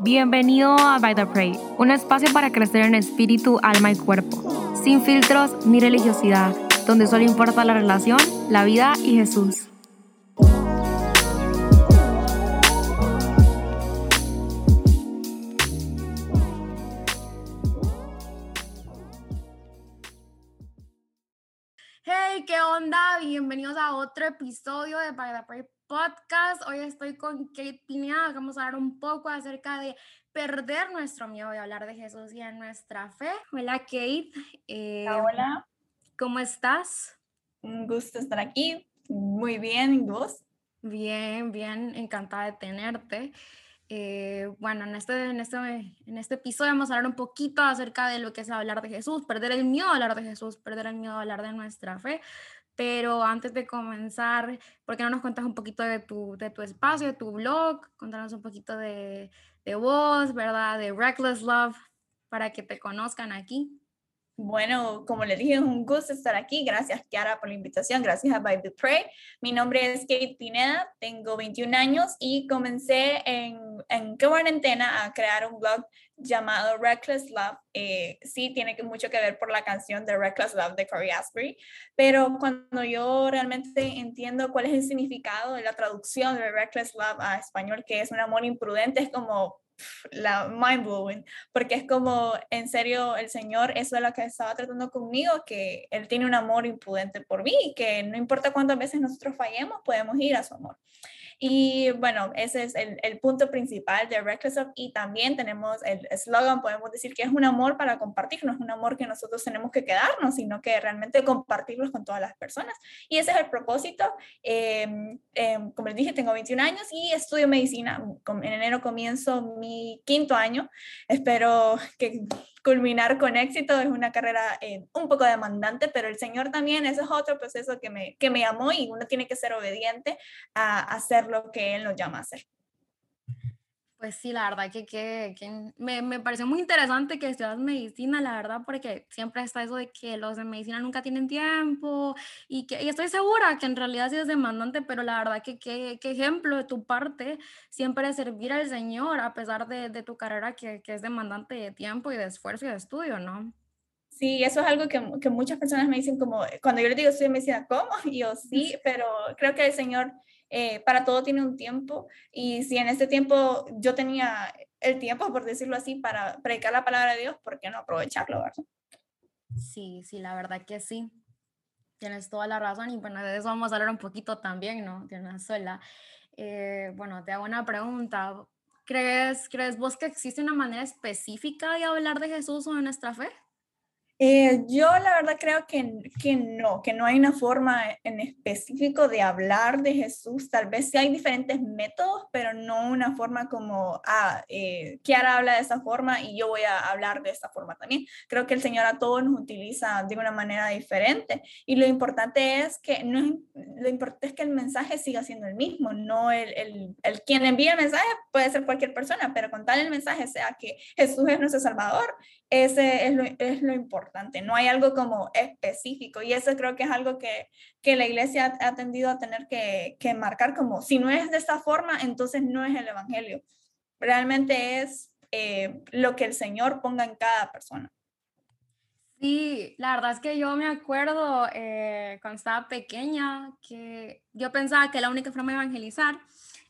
Bienvenido a By the Pray, un espacio para crecer en espíritu, alma y cuerpo, sin filtros ni religiosidad, donde solo importa la relación, la vida y Jesús. Bienvenidos a otro episodio de By the Pray Podcast. Hoy estoy con Kate Pineda. Vamos a hablar un poco acerca de perder nuestro miedo de hablar de Jesús y de nuestra fe. Hola, Kate. Eh, hola. ¿Cómo estás? Un gusto estar aquí. Muy bien, ¿y vos? Bien, bien, encantada de tenerte. Eh, bueno, en este, en, este, en este episodio vamos a hablar un poquito acerca de lo que es hablar de Jesús, perder el miedo a hablar de Jesús, perder el miedo a hablar de nuestra fe. Pero antes de comenzar, ¿por qué no nos cuentas un poquito de tu, de tu espacio, de tu blog? Contanos un poquito de, de vos, ¿verdad? De Reckless Love, para que te conozcan aquí. Bueno, como les dije, es un gusto estar aquí. Gracias, Kiara, por la invitación. Gracias a By the Pray. Mi nombre es Kate Pineda, tengo 21 años y comencé en, en cuarentena a crear un blog llamado Reckless Love. Eh, sí, tiene mucho que ver por la canción de Reckless Love de Corey Asbury, pero cuando yo realmente entiendo cuál es el significado de la traducción de Reckless Love a español, que es un amor imprudente, es como la mind blowing, porque es como, en serio, el Señor, eso es lo que estaba tratando conmigo, que Él tiene un amor impudente por mí, que no importa cuántas veces nosotros fallemos, podemos ir a su amor. Y bueno, ese es el, el punto principal de Reckless Love. Y también tenemos el eslogan, podemos decir que es un amor para compartir, no es un amor que nosotros tenemos que quedarnos, sino que realmente compartirlos con todas las personas. Y ese es el propósito. Em, em, como les dije, tengo 21 años y estudio medicina. En enero comienzo mi quinto año. Espero que culminar con éxito. Es una carrera eh, un poco demandante, pero el Señor también, ese es otro proceso que me, que me llamó y uno tiene que ser obediente a, hacer lo que Él nos llama a hacer. Pues sí, la verdad que, que, me, me, pareció muy interesante que estudias medicina, la verdad, porque siempre está eso de que los de medicina nunca tienen tiempo y que y estoy segura que en realidad sí es demandante, pero la verdad que qué ejemplo de tu parte siempre servir al Señor a pesar de, de tu carrera que, que, es demandante de tiempo y de esfuerzo y de estudio, ¿no? Sí, eso es algo que, que muchas personas me dicen como, cuando yo les digo estudio medicina, ¿cómo? Y yo sí, pero creo que el Señor eh, para todo tiene un tiempo y si en este tiempo yo tenía el tiempo, por decirlo así, para predicar la palabra de Dios, ¿por qué no aprovecharlo, verdad? Sí, sí, la verdad que sí. Tienes toda la razón y bueno, de eso vamos a hablar un poquito también, ¿no? De una sola. Eh, bueno, te hago una pregunta. ¿Crees, ¿Crees vos que existe una manera específica de hablar de Jesús o de nuestra fe? Eh, yo la verdad creo que, que no, que no hay una forma en específico de hablar de Jesús. Tal vez sí hay diferentes métodos, pero no una forma como, ah, eh, Kiara habla de esa forma y yo voy a hablar de esta forma también. Creo que el Señor a todos nos utiliza de una manera diferente y lo importante es que, no, lo importante es que el mensaje siga siendo el mismo, no el, el, el quien envía el mensaje puede ser cualquier persona, pero con tal el mensaje sea que Jesús es nuestro Salvador, ese es lo, es lo importante no hay algo como específico y eso creo que es algo que, que la iglesia ha, tendido a tener que, que, marcar como, si no es de esta forma, entonces no es el Evangelio. Realmente es eh, lo que el Señor ponga en cada persona. Sí, la verdad es que yo me acuerdo eh, cuando estaba pequeña que yo pensaba que la única forma de evangelizar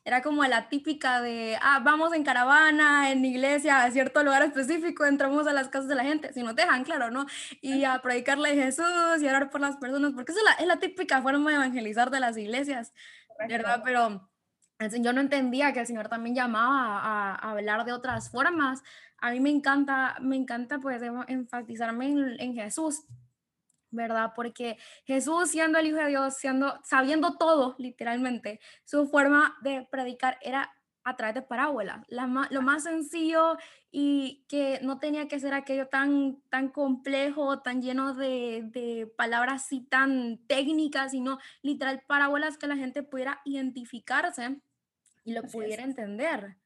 era como la típica de, ah, vamos en caravana, en iglesia, a cierto lugar específico, entramos a las casas de la gente, si no te dejan, claro, ¿no? Y a predicarle a Jesús y a orar por las personas, porque esa es la, es la típica forma de evangelizar de las iglesias, ¿verdad? Pero yo no entendía que el Señor también llamaba a, a, hablar de otras formas. A mí me encanta, me encanta pues enfatizarme en, en Jesús, ¿verdad? Porque Jesús siendo el Hijo de Dios, siendo, sabiendo todo, literalmente, su forma de predicar era a través de parábolas, lo más sencillo y que no tenía que ser aquello tan, tan complejo, tan lleno de, de palabras así tan técnicas, sino literal parábolas que la gente pudiera identificarse y lo pudiera entender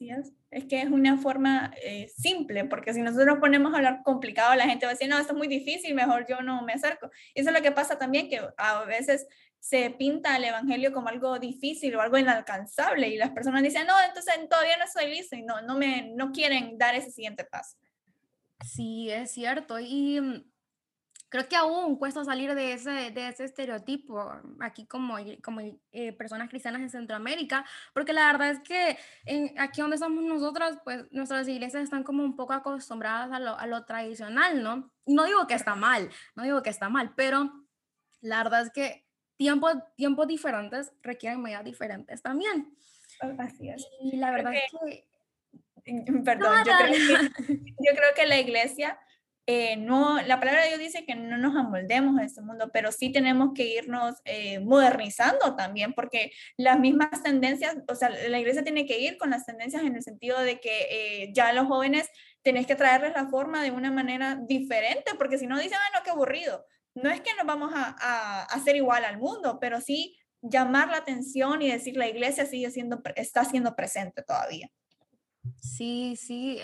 es. que es una forma eh, simple, porque si nosotros nos ponemos a hablar complicado, la gente va a decir, no, esto es muy difícil, mejor yo no me acerco. Y eso es lo que pasa también, que a veces se pinta el evangelio como algo difícil o algo inalcanzable y las personas dicen, no, entonces todavía no estoy listo y no, no, me, no quieren dar ese siguiente paso. Sí, es cierto. Y mm, creo que aún cuesta salir de ese, de ese estereotipo aquí como, como eh, personas cristianas en Centroamérica, porque la verdad es que en, aquí donde estamos nosotros, pues nuestras iglesias están como un poco acostumbradas a lo, a lo tradicional, ¿no? No digo que está mal, no digo que está mal, pero la verdad es que tiempos, tiempos diferentes requieren medidas diferentes también. Así es. Y la verdad es que... Perdón, yo, creo que, yo creo que la iglesia eh, no, la palabra de Dios dice que no nos amoldemos a este mundo, pero sí tenemos que irnos eh, modernizando también, porque las mismas tendencias, o sea, la iglesia tiene que ir con las tendencias en el sentido de que eh, ya los jóvenes tenés que traerles la forma de una manera diferente, porque si no dicen, ah, no, qué aburrido. No es que nos vamos a, a hacer igual al mundo, pero sí llamar la atención y decir la iglesia sigue siendo, está siendo presente todavía. Sí, sí,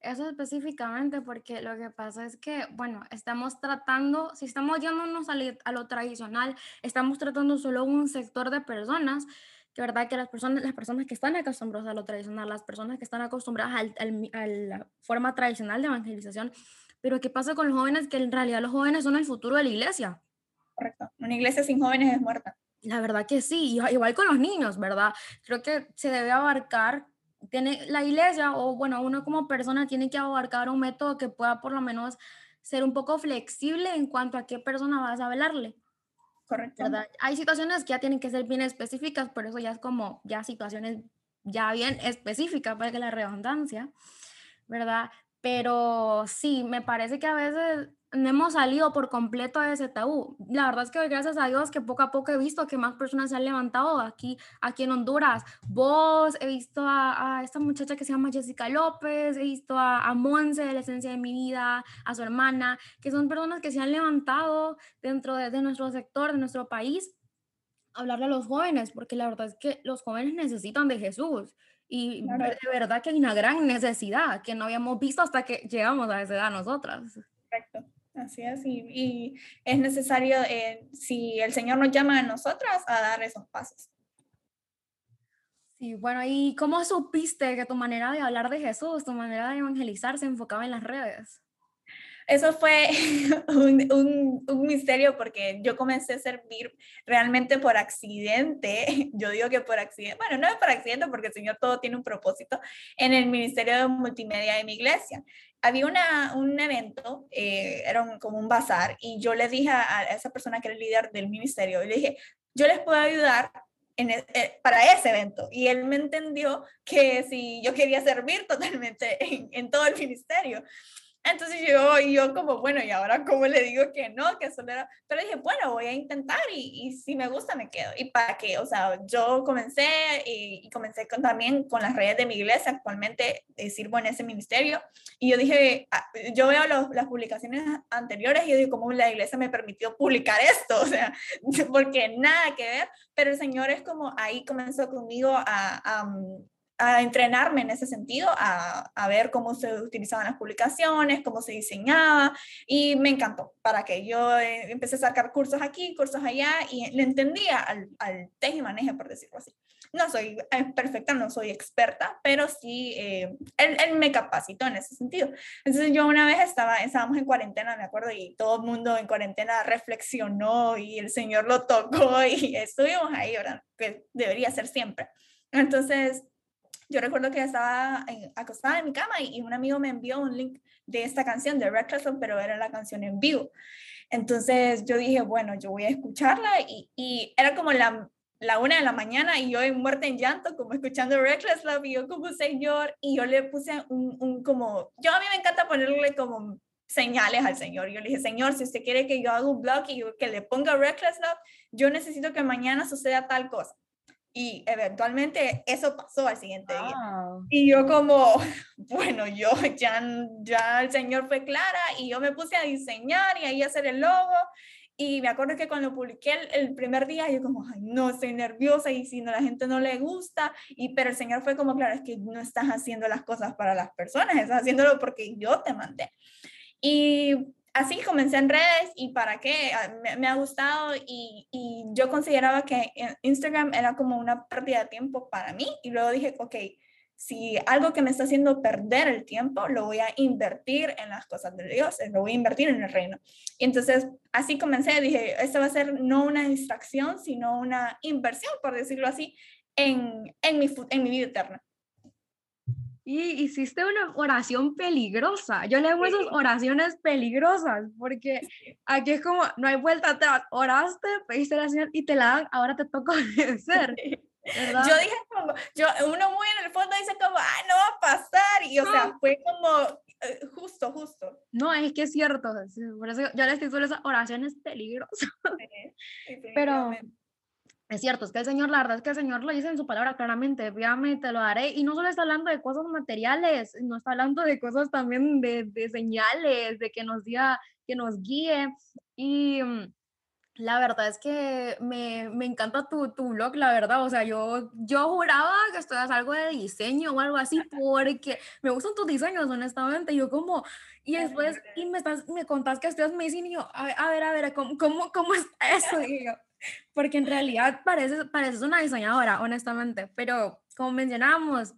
eso específicamente porque lo que pasa es que, bueno, estamos tratando, si estamos yéndonos a, a lo tradicional, estamos tratando solo un sector de personas, que verdad que las personas, las personas que están acostumbradas a lo tradicional, las personas que están acostumbradas al, a la forma tradicional de evangelización, pero ¿qué pasa con los jóvenes? Que en realidad los jóvenes son el futuro de la iglesia. Correcto. Una iglesia sin jóvenes es muerta. La verdad que sí, igual con los niños, ¿verdad? Creo que se debe abarcar tiene la iglesia o bueno, uno como persona tiene que abarcar un método que pueda por lo menos ser un poco flexible en cuanto a qué persona vas a hablarle. Correcto. Hay situaciones que ya tienen que ser bien específicas, por eso ya es como ya situaciones ya bien específicas para que la redundancia, ¿verdad? Pero sí, me parece que a veces no hemos salido por completo de ese tabú. La verdad es que gracias a Dios que poco a poco he visto que más personas se han levantado aquí, aquí en Honduras. Vos, he visto a, esta muchacha que se llama Jessica López, he visto a, a Monse de la esencia de mi vida, a su hermana, que son personas que se han levantado dentro de, de nuestro sector, de nuestro país, a hablarle a los jóvenes, porque la verdad es que los jóvenes necesitan de Jesús. Y de verdad que hay una gran necesidad que no habíamos visto hasta que llegamos a esa edad nosotras. Correcto. Así es, y, es necesario, eh, si el Señor nos llama a nosotras, a dar esos pasos. Sí, bueno, ¿y cómo supiste que tu manera de hablar de Jesús, tu manera de evangelizar se enfocaba en las redes? Eso fue un, un, misterio porque yo comencé a servir realmente por accidente. Yo digo que por accidente, bueno, no es por accidente porque el Señor todo tiene un propósito en el Ministerio de Multimedia de mi iglesia había una, un evento, eh, era como un bazar, y yo le dije a, esa persona que era el líder del ministerio, le dije, yo les puedo ayudar e, eh, para ese evento. Y él me entendió que si yo quería servir totalmente en, en todo el ministerio. Entonces yo, yo como, bueno, ¿y ahora cómo le digo que no? Que solo era... Pero dije, bueno, voy a intentar y, y si me gusta me quedo. ¿Y para qué? O sea, yo comencé y, comencé con, también con las redes de mi iglesia. Actualmente eh, sirvo en ese ministerio. Y yo dije, ah, yo veo los, las publicaciones anteriores y yo digo, ¿cómo la iglesia me permitió publicar esto? O sea, porque nada que ver. Pero el Señor es como, ahí comenzó conmigo a, a a entrenarme en ese sentido, a, a, ver cómo se utilizaban las publicaciones, cómo se diseñaba, y me encantó, para que yo eh, empecé a sacar cursos aquí, cursos allá, y le entendía al, al y maneje, por decirlo así. No soy eh, perfecta, no soy experta, pero sí, eh, él, él, me capacitó en ese sentido. Entonces yo una vez estaba, estábamos en cuarentena, me acuerdo, y todo el mundo en cuarentena reflexionó y el Señor lo tocó y estuvimos ahí, ¿verdad? Que debería ser siempre. Entonces, yo recuerdo que estaba acostada en mi cama y, un amigo me envió un link de esta canción de Red pero era la canción en vivo. Entonces yo dije, bueno, yo voy a escucharla y, y era como la, la una de la mañana y yo en muerte en llanto, como escuchando Reckless Love y yo como Señor, y yo le puse un, un como, yo a mí me encanta ponerle como señales al Señor. Yo le dije, Señor, si usted quiere que yo haga un blog y que le ponga Reckless Love, yo necesito que mañana suceda tal cosa y eventualmente eso pasó al siguiente día. Y yo como, bueno, yo ya, ya el Señor fue clara y yo me puse a diseñar y ahí a hacer el logo. Y me acuerdo que cuando publiqué el, primer día, yo como, ay, no, estoy nerviosa y si no, la gente no le gusta. Y, pero el Señor fue como, claro, es que no estás haciendo las cosas para las personas, estás haciéndolo porque yo te mandé. Y así comencé en redes y para qué, ah, me, ha gustado y, yo consideraba que Instagram era como una pérdida de tiempo para mí y luego dije, ok, si algo que me está haciendo perder el tiempo, lo voy a invertir en las cosas de Dios, lo voy a invertir en el reino. Y entonces así comencé, dije, esto va a ser no una distracción, sino una inversión, por decirlo así, en, en, mi, en mi vida eterna. Y hiciste una oración peligrosa. Yo le llamo esas oraciones peligrosas, porque aquí es como, no hay vuelta atrás. Oraste, pediste la señal y te la dan, ahora te toca obedecer. Yo dije como, yo, uno muy en el fondo dice como, ay, no va a pasar. Y o sea, fue como eh, justo, justo. No, es que es cierto. Por eso yo les digo esas oraciones peligrosas. Pero es cierto, es que el Señor, la verdad es que el Señor lo dice en su palabra claramente, fíjame, te lo daré. Y no solo está hablando de cosas materiales, no está hablando de cosas también de, de señales, de que nos diga, que nos guíe. Y mm, la verdad es que me, me encanta tu, tu, blog, la verdad. O sea, yo, yo juraba que estudias algo de diseño o algo así porque me gustan tus diseños, honestamente. Yo como, y después, y me, estás, me contás que estudias medicina y yo, a, ver, a ver, ¿cómo, cómo, cómo es eso? Y yo, porque en realidad pareces, pareces una diseñadora, honestamente. Pero como mencionábamos,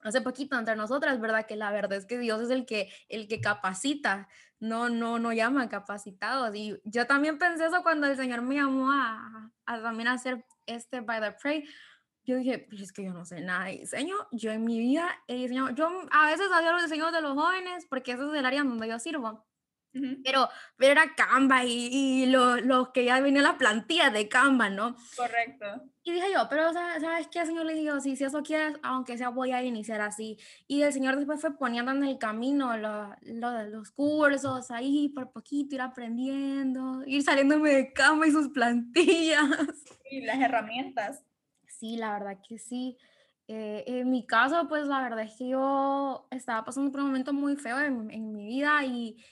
hace poquito entre nosotras, ¿verdad? Que la verdad es que Dios es el que, el que capacita, no, no, no llama capacitados. Y yo también pensé eso cuando el Señor me llamó a, a también hacer este By the Pray. Yo dije, pues es que yo no sé nada de diseño. Yo en mi vida he diseñado, yo a veces hacía los diseños de los jóvenes porque ese es el área donde yo sirvo. Pero, pero era Canva y, y los lo que ya venía la plantilla de Canva, ¿no? Correcto. Y dije yo, pero ¿sabes qué, Señor? Le dije, sí, si eso quieres, aunque sea, voy a iniciar así. Y el Señor después fue poniendo en el camino lo, lo, los cursos ahí, por poquito, ir aprendiendo, ir saliéndome de Canva y sus plantillas. Y las herramientas. Sí, la verdad que sí. Eh, en mi caso, pues la verdad es que yo estaba pasando por un momento muy feo en, en mi vida y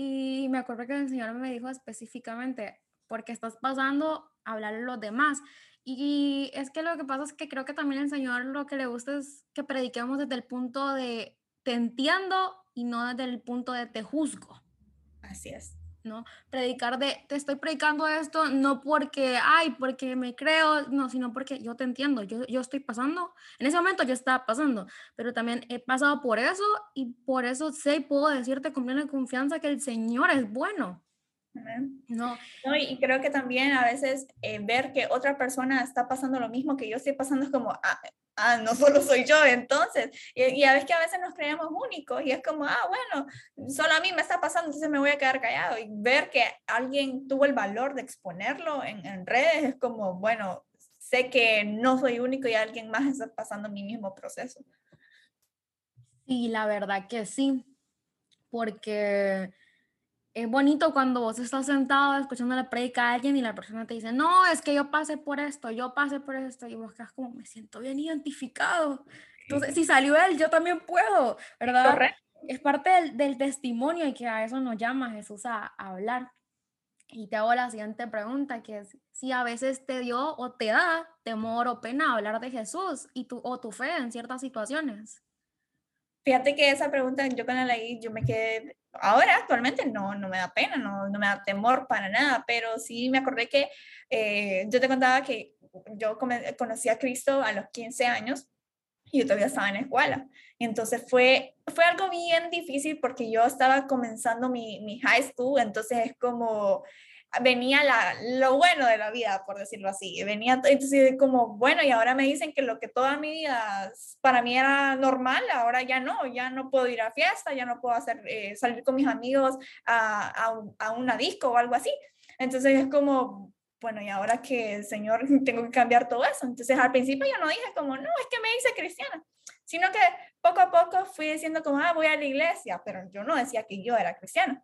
y me acuerdo que el Señor me dijo específicamente, porque estás pasando a hablar a los demás. Y es que lo que pasa es que creo que también el Señor lo que le gusta es que prediquemos desde el punto de te entiendo y no desde el punto de te juzgo. Así es. ¿No? Predicar de, te estoy predicando esto no porque, ay, porque me creo, no, sino porque yo te entiendo, yo, yo estoy pasando, en ese momento yo estaba pasando, pero también he pasado por eso y por eso sé y puedo decirte con plena confianza que el Señor es bueno. No. no. Y creo que también a veces eh, ver que otra persona está pasando lo mismo que yo estoy pasando es como, ah, ah, no solo soy yo, entonces, y, a veces que a veces nos creemos únicos y es como, ah, bueno, solo a mí me está pasando, entonces me voy a quedar callado y ver que alguien tuvo el valor de exponerlo en, en redes es como, bueno, sé que no soy único y alguien más está pasando mi mismo proceso. Sí, la verdad que sí, porque es bonito cuando vos estás sentado escuchando la predica a alguien y la persona te dice, no, es que yo pasé por esto, yo pasé por esto, y vos quedas como, me siento bien identificado. Entonces, si salió él, yo también puedo, ¿verdad? Es parte del, del, testimonio y que a eso nos llama Jesús a, a, hablar. Y te hago la siguiente pregunta, que es, si a veces te dio o te da temor o pena hablar de Jesús y tu, o tu fe en ciertas situaciones. Fíjate que esa pregunta yo cuando la leí, yo me quedé ahora actualmente no, no me da pena, no, no me da temor para nada, pero sí me acordé que eh, yo te contaba que yo conocí a Cristo a los 15 años y yo todavía estaba en la escuela. Entonces fue, fue algo bien difícil porque yo estaba comenzando mi, mi high school, entonces es como venía la, lo bueno de la vida, por decirlo así. Venía, entonces, como, bueno, y ahora me dicen que lo que toda mi vida para mí era normal, ahora ya no, ya no puedo ir a fiesta, ya no puedo hacer, eh, salir con mis amigos a, a, a una disco o algo así. Entonces es como, bueno, y ahora que el Señor tengo que cambiar todo eso. Entonces al principio yo no dije como, no, es que me hice cristiana, sino que poco a poco fui diciendo como, ah, voy a la iglesia, pero yo no decía que yo era cristiana.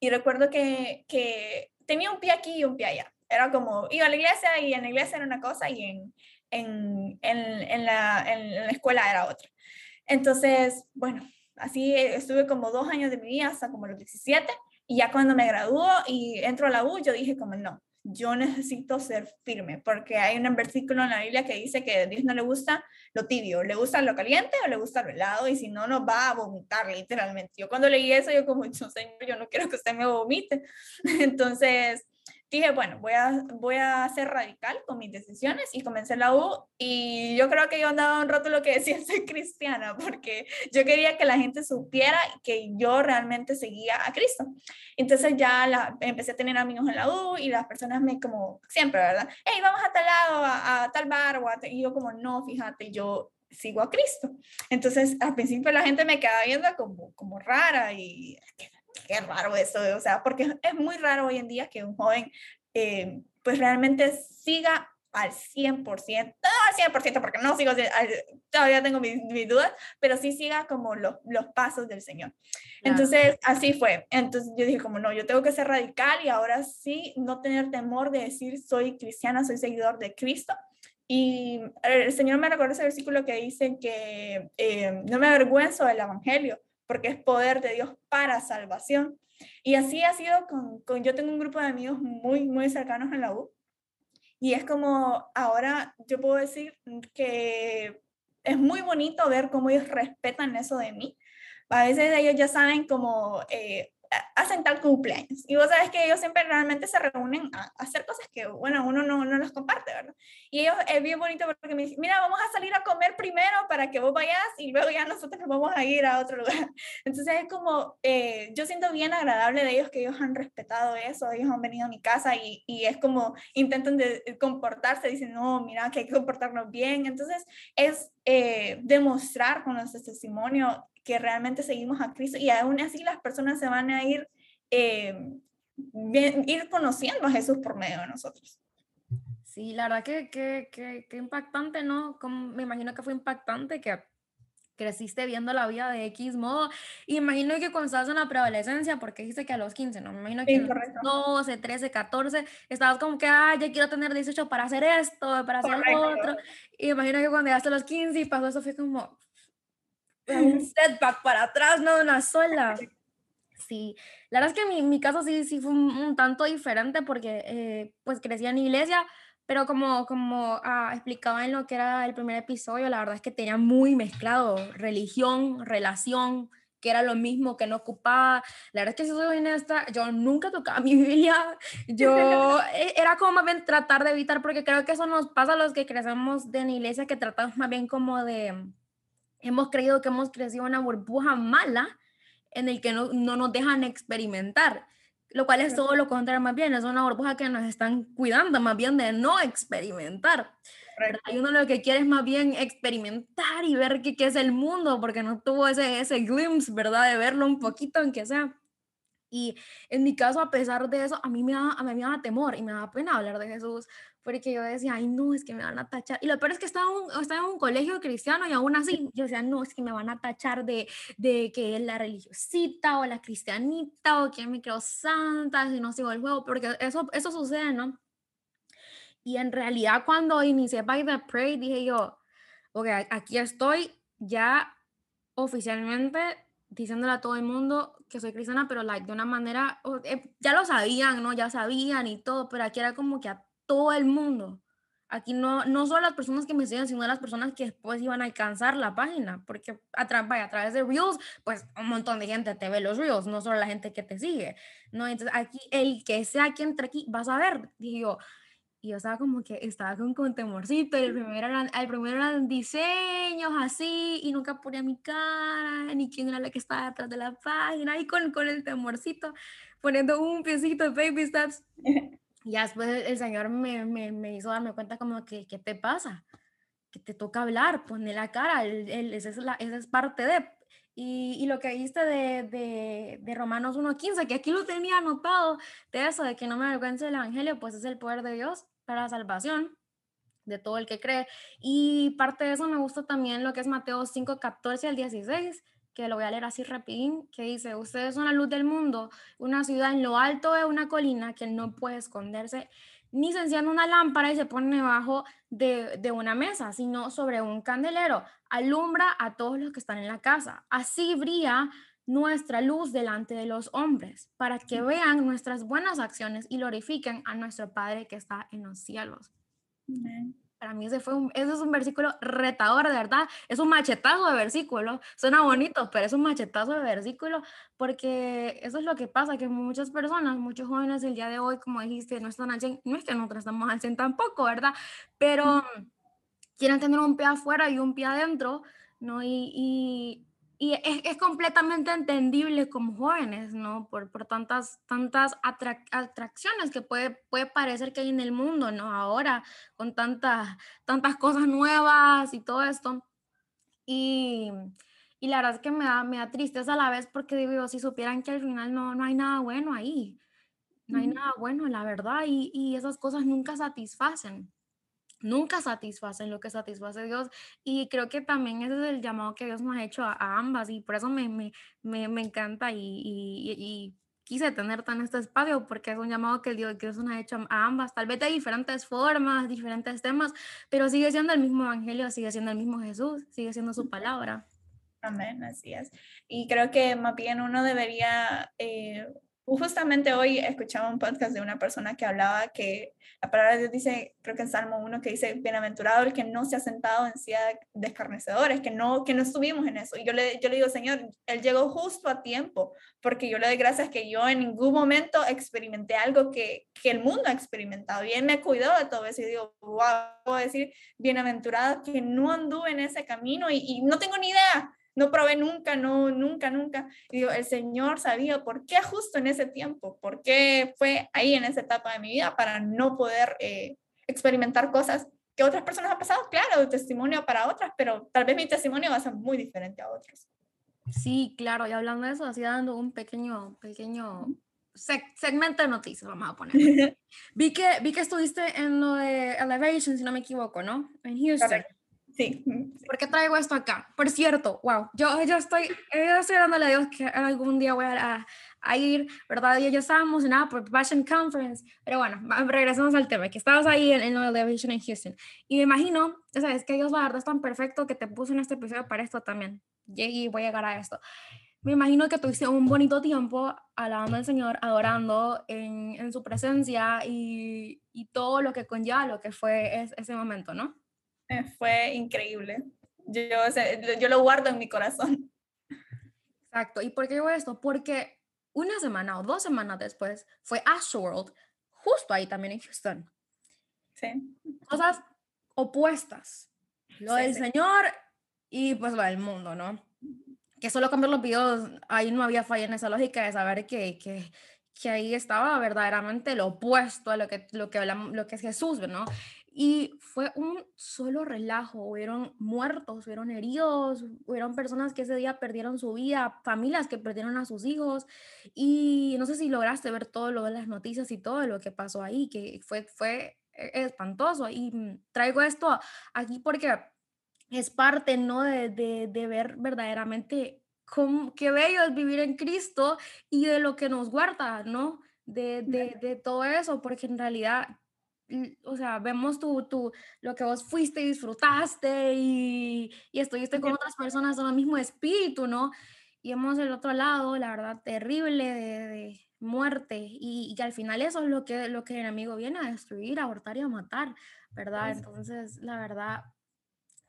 Y recuerdo que, que tenía un pie aquí y un pie allá. Era como, iba a la iglesia y en la iglesia era una cosa y en, en, en, en la, en la escuela era otra. Entonces, bueno, así estuve como dos años de mi vida hasta como los 17 y ya cuando me graduó y entro a la U, yo dije como no, yo necesito ser firme, porque hay un versículo en la Biblia que dice que a Dios no le gusta lo tibio, le gusta lo caliente o le gusta lo helado, y si no, nos va a vomitar literalmente. Yo cuando leí eso, yo como, Señor, yo no quiero que usted me vomite. Entonces, dije, bueno, voy a, voy a ser radical con mis decisiones y comencé la U y yo creo que yo andaba un rato lo que decía ser cristiana porque yo quería que la gente supiera que yo realmente seguía a Cristo. Entonces ya la, empecé a tener amigos en la U y las personas me como, siempre, ¿verdad? Hey, vamos a tal lado, a, tal bar, o y yo como, no, fíjate, yo sigo a Cristo. Entonces al principio la gente me quedaba viendo como, como rara y qué raro eso, o sea, porque es muy raro hoy en día que un joven eh, pues realmente siga al 100%, no al 100% porque no sigo, todavía tengo mis, dudas, pero sí siga como los, los pasos del Señor. Entonces, así fue. Entonces yo dije como, no, yo tengo que ser radical y ahora sí, no tener temor de decir, soy cristiana, soy seguidor de Cristo. Y el Señor me recuerda ese versículo que dice que eh, no me avergüenzo del Evangelio, porque es poder de Dios para salvación. Y así ha sido con, con, yo tengo un grupo de amigos muy, muy cercanos en la U. Y es como ahora yo puedo decir que es muy bonito ver cómo ellos respetan eso de mí. A veces ellos ya saben como eh, hacen tal cumpleaños. Y vos sabes que ellos siempre realmente se reúnen a, hacer cosas que, bueno, uno no, no las comparte, ¿verdad? Y ellos es bien bonito porque me dicen, mira, vamos a salir a comer primero para que vos vayas y luego ya nosotros nos vamos a ir a otro lugar. Entonces es como, eh, yo siento bien agradable de ellos que ellos han respetado eso, ellos han venido a mi casa y, y es como intentan de, comportarse, dicen, no, mira, que hay que comportarnos bien. Entonces es eh, demostrar con nuestro testimonio que realmente seguimos a Cristo y aún así las personas se van a ir, eh, ir conociendo a Jesús por medio de nosotros. Sí, la verdad que, que, que, impactante, ¿no? Como, me imagino que fue impactante que creciste viendo la vida de X modo. Y imagino que cuando estabas en la preadolescencia, porque dijiste que a los 15, ¿no? Me imagino que a los 12, 13, 14, estabas como que, ah, ya quiero tener 18 para hacer esto, para hacer lo otro. Y imagino que cuando llegaste a los 15 y pasó eso, fue como, un setback para atrás, no una sola. Sí, la verdad es que mi, mi caso sí, sí fue un, tanto diferente porque eh, pues crecí en iglesia, pero como, como ah, explicaba en lo que era el primer episodio, la verdad es que tenía muy mezclado religión, relación, que era lo mismo que no ocupaba. La verdad es que si soy honesta, yo nunca tocaba mi Biblia. Yo e, era como más bien tratar de evitar, porque creo que eso nos pasa a los que crecemos de la iglesia, que tratamos más bien como de hemos creído que hemos crecido en una burbuja mala en el que no, no nos dejan experimentar, lo cual es todo lo contrario más bien, es una burbuja que nos están cuidando más bien de no experimentar. Hay uno lo que quiere es más bien experimentar y ver qué, qué es el mundo, porque no tuvo ese, ese glimpse, ¿verdad? De verlo un poquito, aunque sea. Y en mi caso, a pesar de eso, a mí me da, a mí me da temor y me da pena hablar de Jesús, porque yo decía, ay, no, es que me van a tachar. Y lo peor es que estaba, un, estaba en un colegio cristiano y aún así yo decía, no, es que me van a tachar de, de que es la religiosita o la cristianita o que me creo santa si no sigo el juego, porque eso, eso sucede, ¿no? Y en realidad cuando inicié By the Pray dije yo, ok, aquí estoy ya oficialmente diciéndole a todo el mundo que soy cristiana, pero like, de una manera, eh, ya lo sabían, ¿no? Ya sabían y todo, pero aquí era como que a todo el mundo. Aquí no, no solo las personas que me siguen, sino las personas que después iban a alcanzar la página, porque a, vaya, a través de Reels, pues un montón de gente te ve los Reels, no solo la gente que te sigue, ¿no? Entonces aquí, el que sea quien entre aquí, vas a ver, dije yo, y yo estaba como que, estaba con, con temorcito, y el primero, eran, el primero eran diseños así, y nunca ponía mi cara, ni quién era la que estaba detrás de la página, y con, con el temorcito, poniendo un piecito de baby steps. Y después el Señor me, me, me, hizo darme cuenta como que, ¿qué te pasa? Que te toca hablar, poner la cara, el, esa, es la, esa es parte de... Y, y, lo que viste de, de, de Romanos 1.15, que aquí lo tenía anotado, de eso, de que no me avergüence el Evangelio, pues es el poder de Dios para la salvación de todo el que cree. Y parte de eso me gusta también lo que es Mateo 5.14 al 16, que lo voy a leer así rapidín, que dice, ustedes son la luz del mundo, una ciudad en lo alto de una colina que no puede esconderse, ni se enciende una lámpara y se pone debajo de, de una mesa, sino sobre un candelero, alumbra a todos los que están en la casa. Así brilla nuestra luz delante de los hombres, para que vean nuestras buenas acciones y glorifiquen a nuestro Padre que está en los cielos. Para mí ese, fue un, ese es un versículo retador, de verdad. Es un machetazo de versículo. Suena bonito, pero es un machetazo de versículo porque eso es lo que pasa, que muchas personas, muchos jóvenes el día de hoy, como dijiste, no están al 100, no es que nosotros estamos al 100 tampoco, ¿verdad? Pero quieren tener un pie afuera y un pie adentro, ¿no? Y, y y es, es, completamente entendible como jóvenes, ¿no? Por, por tantas, tantas atracciones que puede, puede parecer que hay en el mundo, ¿no? Ahora, con tantas, tantas cosas nuevas y todo esto. Y, y la verdad es que me da, me da tristeza a la vez porque digo, si supieran que al final no, no hay nada bueno ahí, no hay nada bueno, la verdad, y, y esas cosas nunca satisfacen nunca satisfacen lo que satisface Dios y creo que también ese es el llamado que Dios nos ha hecho a, ambas y por eso me, me, me, me encanta y, y, y, quise tener tan este espacio porque es un llamado que Dios, Dios nos ha hecho a ambas, tal vez de diferentes formas, diferentes temas, pero sigue siendo el mismo evangelio, sigue siendo el mismo Jesús, sigue siendo su palabra. Amén, así es. Y creo que más bien uno debería... Eh, justamente hoy escuchaba un podcast de una persona que hablaba que la palabra de Dios dice, creo que en Salmo 1, que dice, bienaventurado el que no se ha sentado en silla de escarnecedores, que no, que no estuvimos en eso. Y yo le, yo le digo, Señor, Él llegó justo a tiempo, porque yo le doy gracias que yo en ningún momento experimenté algo que, que el mundo ha experimentado. Y Él me cuidado de todo eso. Y digo, wow, a decir, bienaventurado que no anduve en ese camino y, y no tengo ni idea no probé nunca, no, nunca, nunca. Y digo, el Señor sabía por qué justo en ese tiempo, por qué fue ahí en esa etapa de mi vida para no poder eh, experimentar cosas que otras personas han pasado, claro, testimonio para otras, pero tal vez mi testimonio va a ser muy diferente a otros. Sí, claro, y hablando de eso, así dando un pequeño, pequeño segmento de noticias, vamos a poner. vi, que, vi que estuviste en lo de Elevation, si no me equivoco, ¿no? En Houston. Sí. ¿Por qué traigo esto acá? Por cierto, wow, yo, yo, estoy, yo estoy dándole a Dios que algún día voy a, a ir, ¿verdad? Y yo estaba emocionada por Passion Conference, pero bueno, regresamos al tema, que estabas ahí en, en Elevation en Houston. Y me imagino, sabes, que Dios la verdad es tan perfecto que te puso en este episodio para esto también. Y voy a llegar a esto. Me imagino que tuviste un bonito tiempo alabando al Señor, adorando en, en su presencia y, y, todo lo que conlleva lo que fue ese momento, ¿no? Eh, fue increíble. Yo, yo lo guardo en mi corazón. Exacto. ¿Y por qué digo esto? Porque una semana o dos semanas después fue Astroworld, justo ahí también en Houston. Sí. Cosas opuestas. Lo del Señor y pues lo del mundo, ¿no? Que solo cambiar los videos, ahí no había falla en esa lógica de saber que, que, que ahí estaba verdaderamente lo opuesto a lo que, lo que, hablamos, lo que es Jesús, ¿no? Y fue un solo relajo, hubieron muertos, hubieron heridos, hubieron personas que ese día perdieron su vida, familias que perdieron a sus hijos. Y no sé si lograste ver todo lo de las noticias y todo lo que pasó ahí, que fue, fue e, espantoso. Y mm, traigo esto aquí porque es parte, ¿no? De, de, de ver verdaderamente cómo, qué bello es vivir en Cristo y de lo que nos guarda, ¿no? De, de, de todo eso, porque en realidad o sea, vemos tu, tu, lo que vos fuiste y disfrutaste y, y estuviste con otras personas en el mismo espíritu, ¿no? Y vemos el otro lado, la verdad, terrible de, de muerte y, y, al final eso es lo que, lo que el enemigo viene a destruir, a abortar y a matar, ¿verdad? Entonces, la verdad,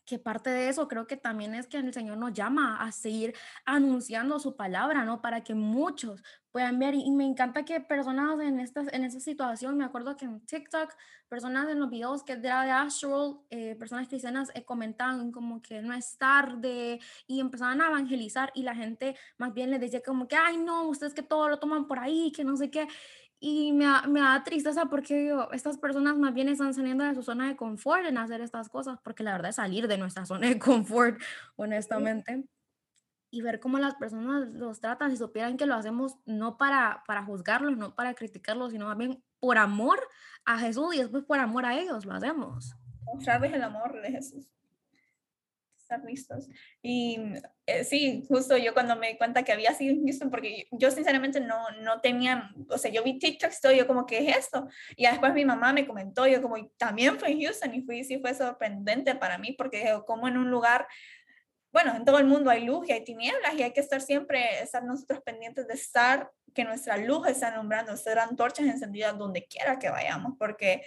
que parte de eso creo que también es que el Señor nos llama a seguir anunciando su palabra, ¿no? Para que muchos puedan ver. Y me encanta que personas en, esta, en esa situación, me acuerdo que en TikTok, personas en los videos que era de Astral, eh, personas cristianas eh, comentaban como que no es tarde y empezaban a evangelizar y la gente más bien les decía como que, ay, no, ustedes que todo lo toman por ahí, que no sé qué. Y me, me da tristeza porque digo, estas personas más bien están saliendo de su zona de confort en hacer estas cosas, porque la verdad es salir de nuestra zona de confort, honestamente. Y ver cómo las personas los tratan, si supieran que lo hacemos no para, para juzgarlos, no para criticarlos, sino más bien por amor a Jesús y después por amor a ellos lo hacemos. Mostrarles el amor de Jesús listos. Y eh, sí, justo yo cuando me di cuenta que había sido Houston, porque yo, sinceramente no, no tenía, o sea, yo vi TikTok, estoy yo como, ¿qué es esto? Y después mi mamá me comentó, yo como, también fue en Houston y fui, sí fue sorprendente para mí, porque como en un lugar bueno, en todo el mundo hay luz y hay tinieblas y hay que estar siempre, estar nosotros pendientes de estar, que nuestra luz está alumbrando, ser antorchas encendidas donde quiera que vayamos, porque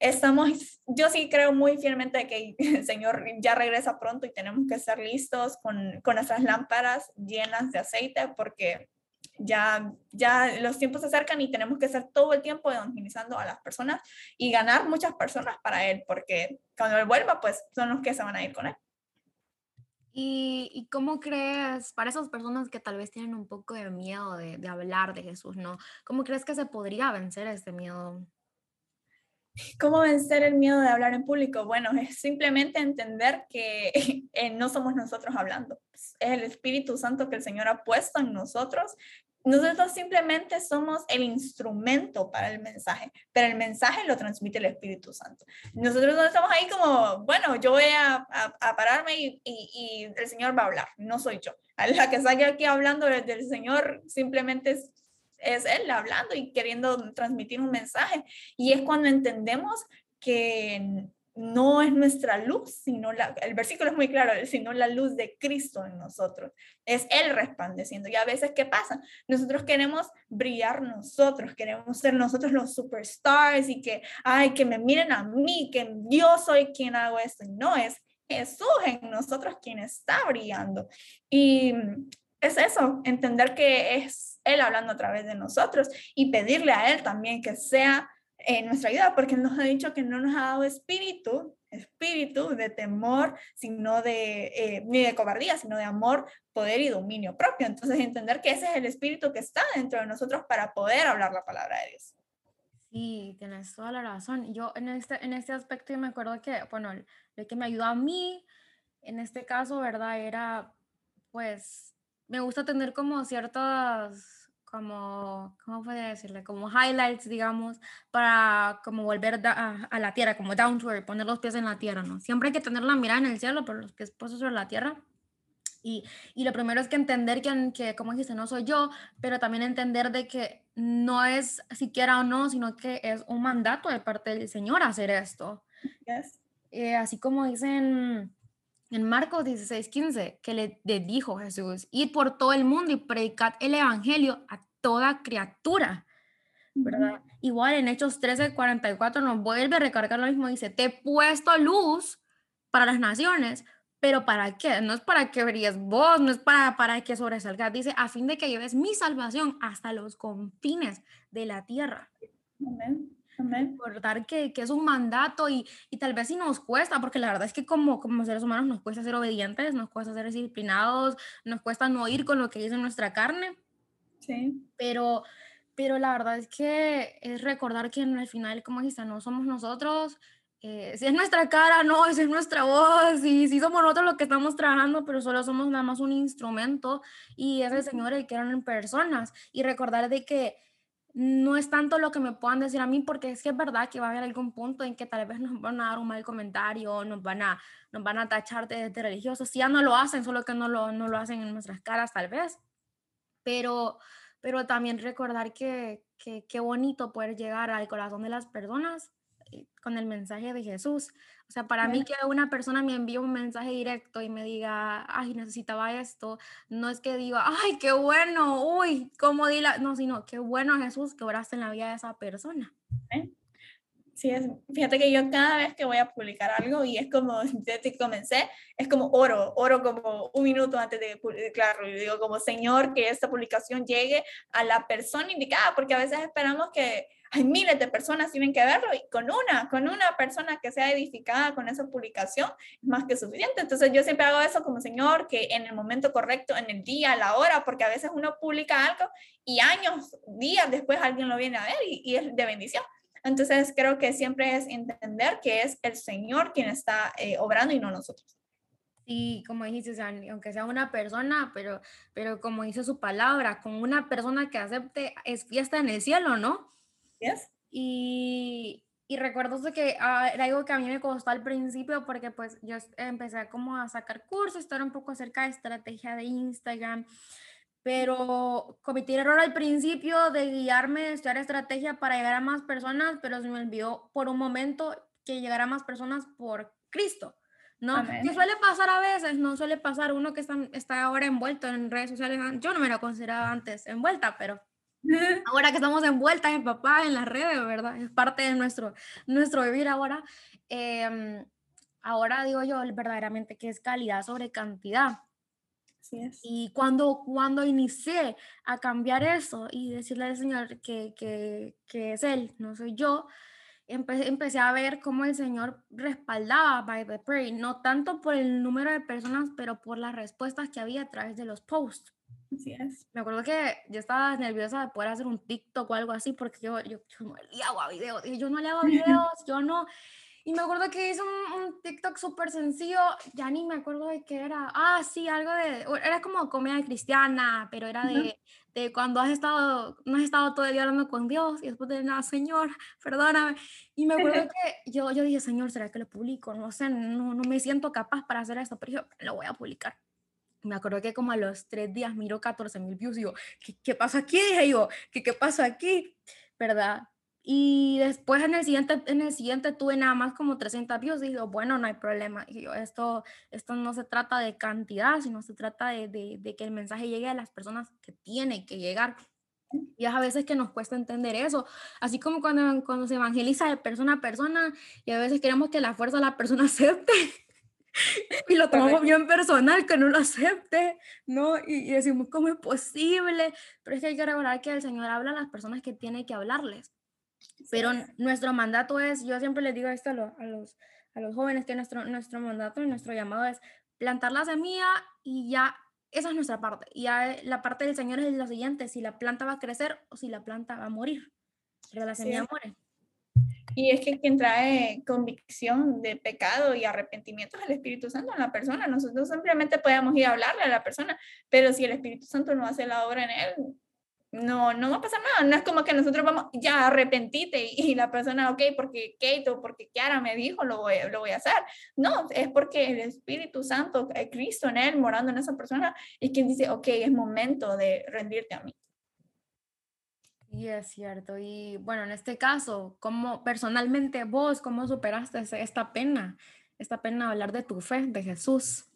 estamos, yo sí creo muy fielmente que el Señor ya regresa pronto y tenemos que estar listos con, con nuestras lámparas llenas de aceite porque ya, ya los tiempos se acercan y tenemos que estar todo el tiempo evangelizando a las personas y ganar muchas personas para Él, porque cuando Él vuelva, pues son los que se van a ir con Él. ¿Y, ¿Y, cómo crees, para esas personas que tal vez tienen un poco de miedo de, de hablar de Jesús, ¿no? ¿Cómo crees que se podría vencer este miedo? ¿Cómo vencer el miedo de hablar en público? Bueno, es simplemente entender que eh, no somos nosotros hablando, es el Espíritu Santo que el Señor ha puesto en nosotros. Nosotros simplemente somos el instrumento para el mensaje, pero el mensaje lo transmite el Espíritu Santo. Nosotros no estamos ahí como, bueno, yo voy a, a, pararme y, y, el Señor va a hablar, no soy yo. A la que salga aquí hablando del Señor simplemente es es Él hablando y queriendo transmitir un mensaje. Y es cuando entendemos que no es nuestra luz, sino la, el versículo es muy claro, sino la luz de Cristo en nosotros. Es Él resplandeciendo. Y a veces, ¿qué pasa? Nosotros queremos brillar nosotros, queremos ser nosotros los superstars y que, ay, que me miren a mí, que yo soy quien hago esto. no, es Jesús en nosotros quien está brillando. Y es eso, entender que es Él hablando a través de nosotros y pedirle a Él también que sea en nuestra vida, porque nos ha dicho que no nos ha dado espíritu, espíritu de temor, sino de, eh, ni de cobardía, sino de amor, poder y dominio propio. Entonces, entender que ese es el espíritu que está dentro de nosotros para poder hablar la palabra de Dios. Sí, tienes toda la razón. Yo en este, en este aspecto yo me acuerdo que, bueno, lo que me ayudó a mí, en este caso, ¿verdad? Era, pues, me gusta tener como ciertas, como, ¿cómo podría decirle? Como highlights, digamos, para como volver a, la tierra, como down to earth, poner los pies en la tierra, ¿no? Siempre hay que tener la mirada en el cielo, pero los pies puestos sobre la tierra. Y, y, lo primero es que entender que, que, como dijiste, no soy yo, pero también entender de que no es siquiera o no, sino que es un mandato de parte del Señor hacer esto. Yes. Eh, así como dicen en Marcos 16, 15, que le, dijo Jesús, ir por todo el mundo y predicar el evangelio a toda criatura. ¿verdad? Igual en Hechos 13, 44 nos vuelve a recargar lo mismo, dice, te he puesto luz para las naciones, pero ¿para qué? No es para que brilles vos, no es para, para que sobresalgas, dice, a fin de que lleves mi salvación hasta los confines de la tierra. Amén. Recordar que, que, es un mandato y, y, tal vez si nos cuesta, porque la verdad es que como, como seres humanos nos cuesta ser obedientes, nos cuesta ser disciplinados, nos cuesta no ir con lo que dice nuestra carne. Sí. Pero, pero la verdad es que es recordar que al final, como dijiste, no somos nosotros, eh, si es nuestra cara, no, si es nuestra voz, y si somos nosotros los que estamos trabajando, pero solo somos nada más un instrumento y es el Señor el que eran personas. Y recordar de que no es tanto lo que me puedan decir a mí, porque es que es verdad que va a haber algún punto en que tal vez nos van a dar un mal comentario, nos van a, nos van a tachar de, religiosos. Si ya no lo hacen, solo que no lo, no lo hacen en nuestras caras, tal vez. Pero, pero también recordar que qué bonito poder llegar al corazón de las personas con el mensaje de Jesús. O sea, para mí que una persona me envíe un mensaje directo y me diga, ay, necesitaba esto, no es que diga, ay, qué bueno, uy, cómo di la... No, sino, qué bueno Jesús que oraste en la vida de esa persona. Sí, es, fíjate que yo cada vez que voy a publicar algo, y es como, desde que comencé, es como oro, oro como un minuto antes de publicarlo, y digo como, Señor, que esta publicación llegue a la persona indicada, porque a veces esperamos que hay miles de personas tienen que verlo y con una, con una persona que sea edificada con esa publicación es más que suficiente. Entonces yo siempre hago eso como Señor, que en el momento correcto, en el día, la hora, porque a veces uno publica algo y años, días después alguien lo viene a ver y, es de bendición. Entonces creo que siempre es entender que es el Señor quien está eh, obrando y no nosotros. Y como dijiste, aunque sea una persona, pero, pero como dice su palabra, con una persona que acepte es fiesta en el cielo, ¿no? Y, y recuerdo que ah, era algo que a mí me costó al principio porque pues yo empecé como a sacar cursos, estar un poco acerca de estrategia de Instagram, pero cometí el error al principio de guiarme, estudiar estrategia para llegar a más personas, pero se me olvidó por un momento que llegara a más personas por Cristo. ¿no? Que suele pasar a veces, no suele pasar uno que está, está ahora envuelto en redes sociales. Yo no me lo consideraba antes envuelta, pero ahora que estamos envueltas en papá, en las redes, ¿verdad? Es parte de nuestro, nuestro vivir ahora. Em, ahora digo yo verdaderamente que es calidad sobre cantidad. Y cuando, cuando inicié a cambiar eso y decirle al Señor que, que, que es Él, no soy yo, empecé, empecé a ver cómo el Señor respaldaba By the Pray, no tanto por el número de personas, pero por las respuestas que había a través de los posts. Así es. Me acuerdo que yo estaba nerviosa de poder hacer un TikTok o algo así, porque yo, yo, yo no le hago videos, yo no le hago videos, yo no, y me acuerdo que hice un, TikTok súper sencillo, ya ni me acuerdo de qué era. Ah, sí, algo de, era como comedia cristiana, pero era de, de cuando has estado, no has estado todo el día hablando con Dios y después de nada, Señor, perdóname. Y me acuerdo que yo, yo dije, Señor, ¿será que lo publico? No sé, no, no me siento capaz para hacer esto, pero yo lo voy a publicar. Me acuerdo que como a los tres días miro 14 mil views y digo, ¿qué, qué pasa aquí? Dije yo, ¿qué, ¿qué pasa aquí? ¿Verdad? Y después en el siguiente, en el siguiente tuve nada más como 300 views y digo, bueno, no hay problema. Y yo, esto, esto no se trata de cantidad, sino se trata de, de, de, que el mensaje llegue a las personas que tiene que llegar. Y es a veces que nos cuesta entender eso, así como cuando, cuando se evangeliza de persona a persona y a veces queremos que la fuerza la persona acepte y lo tomamos bien personal, que no lo acepte, ¿no? Y, y, decimos, ¿cómo es posible? Pero es que hay que recordar que el Señor habla a las personas que tiene que hablarles. Pero nuestro mandato es, yo siempre les digo esto a, los, a los jóvenes, que nuestro, nuestro mandato y nuestro llamado es plantar la semilla y ya, esa es nuestra parte. Y ya la parte del Señor es la siguiente, si la planta va a crecer o si la planta va a morir. Pero la semilla muere. Y es que quien trae convicción de pecado y arrepentimiento es el Espíritu Santo en la persona. Nosotros simplemente podemos ir a hablarle a la persona, pero si el Espíritu Santo no hace la obra en él, no, no va a pasar nada. No es como que nosotros vamos, ya arrepentite y, la persona, ok, porque Kate o porque Kiara me dijo, lo voy, lo voy a hacer. No, es porque el Espíritu Santo, el Cristo en él, morando en esa persona, es quien dice, ok, es momento de rendirte a mí. Y es cierto. Y bueno, en este caso, ¿cómo personalmente vos, cómo superaste esta pena? Esta pena de hablar de tu fe, de Jesús.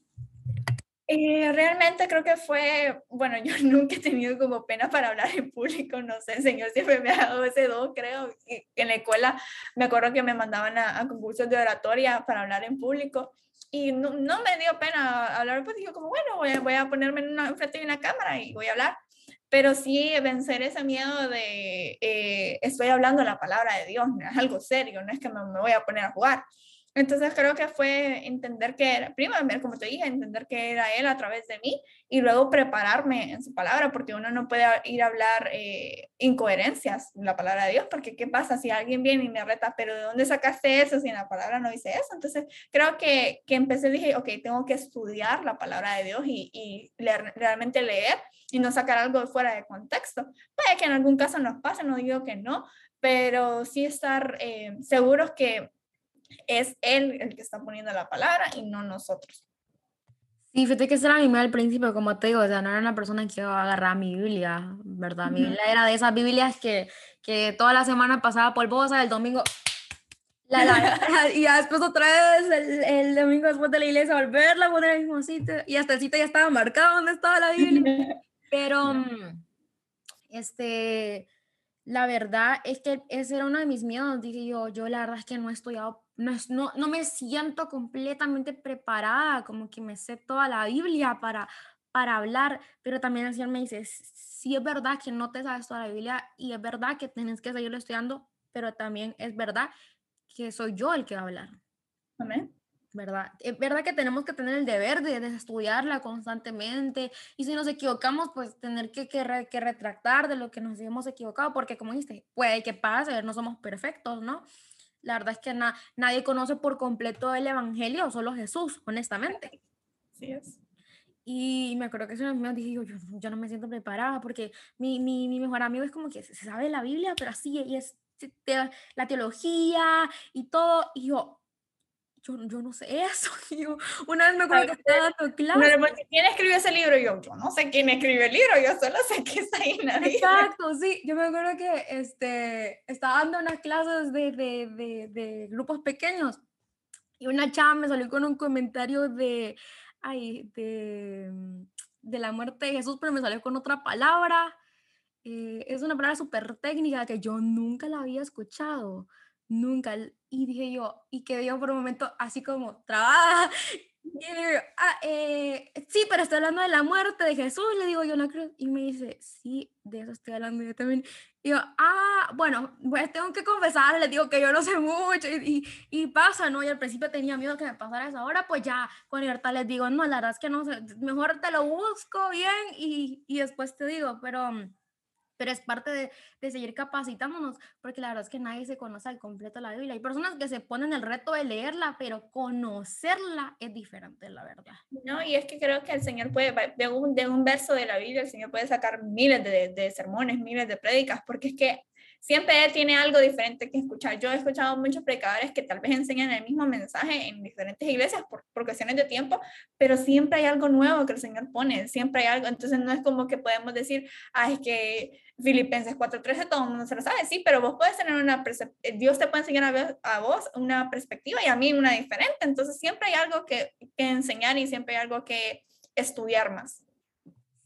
Eh, realmente creo que fue, bueno, yo nunca he tenido como pena para hablar en público, no sé, el Señor siempre me ha dado ese don, creo. Y en la escuela me acuerdo que me mandaban a, concursos de oratoria para hablar en público y no, no, me dio pena hablar, pues digo como, bueno, voy, voy a ponerme en una, frente de una cámara y voy a hablar. Pero sí vencer ese miedo de eh, estoy hablando la palabra de Dios, no es algo serio, no es que me, me voy a poner a jugar. Entonces creo que fue entender que era, primero, como te dije, entender que era Él a través de mí y luego prepararme en su palabra, porque uno no puede ir a hablar eh, incoherencias en la palabra de Dios, porque ¿qué pasa si alguien viene y me reta, pero ¿de dónde sacaste eso si en la palabra no dice eso? Entonces creo que, que empecé, dije, ok, tengo que estudiar la palabra de Dios y, y leer, realmente leer y no sacar algo fuera de contexto. Puede que en algún caso nos pase, no digo que no, pero sí estar eh, seguros que es Él el que está poniendo la palabra y no nosotros. Sí, fíjate que esa era mi al principio, como te digo, o sea, no era una persona que iba a agarrar mi Biblia, ¿verdad? Mi Biblia era de esas Biblias que, que toda la semana pasaba polvosa, el domingo la, la, y ya después otra vez el, el, domingo después de la iglesia volverla a poner en el mismo sitio y hasta el sitio ya estaba marcado donde estaba la Biblia. Pero, mm, este, la verdad es que ese era uno de mis miedos. Dije yo, yo la verdad es que no he estudiado no, no, no me siento completamente preparada, como que me sé toda la Biblia para, para hablar, pero también el Señor me dice, sí es verdad que no te sabes toda la Biblia y es verdad que tienes que seguirlo estudiando, pero también es verdad que soy yo el que va a hablar. Amén. ¿Verdad? Es verdad que tenemos que tener el deber de, estudiarla constantemente y si nos equivocamos, pues tener que, que, que retractar de lo que nos hemos equivocado, porque como dijiste, puede que pase, no somos perfectos, ¿no? La verdad es que nadie conoce por completo el Evangelio, solo Jesús, honestamente. Sí es. Y me acuerdo que eso me dije, yo, yo no me siento preparada porque mi, mi, mi, mejor amigo es como que se sabe la Biblia, pero así, y es la teología y todo. Y yo, yo, yo no sé eso. Yo, una vez me acuerdo que estaba dando clase. ¿Quién escribió ese libro? Yo, yo no sé quién escribió el libro, yo solo sé que está ahí la Exacto, sí. Yo me acuerdo que este, estaba dando unas clases de, de, de, de grupos pequeños y una chava me salió con un comentario de, ay, de, de la muerte de Jesús, pero me salió con otra palabra. Eh, es una palabra súper técnica que yo nunca la había escuchado, nunca. Y dije yo, y quedé yo por un momento así como trabada. Y ah, eh, sí, pero estoy hablando de la muerte de Jesús, le digo yo, no creo. Y me dice, sí, de eso estoy hablando yo también. Y yo, ah, bueno, pues tengo que confesar, le digo que yo no sé mucho y, y, pasa, ¿no? Y al principio tenía miedo que me pasara eso. Ahora pues ya con libertad les digo, no, la verdad es que no sé, mejor te lo busco bien y, y después te digo, pero pero es parte de, de, seguir capacitándonos, porque la verdad es que nadie se conoce al completo la Biblia. Hay personas que se ponen el reto de leerla, pero conocerla es diferente, la verdad. No, y es que creo que el Señor puede, de un, de un verso de la Biblia, el Señor puede sacar miles de, de sermones, miles de prédicas, porque es que siempre él tiene algo diferente que escuchar. Yo he escuchado muchos predicadores que tal vez enseñan el mismo mensaje en diferentes iglesias por, por, cuestiones de tiempo, pero siempre hay algo nuevo que el Señor pone, siempre hay algo. Entonces no es como que podemos decir, ah, es que Filipenses 4.13 todo el mundo se lo sabe, sí, pero vos puedes tener una, Dios te puede enseñar a, a, vos una perspectiva y a mí una diferente. Entonces siempre hay algo que, que enseñar y siempre hay algo que estudiar más.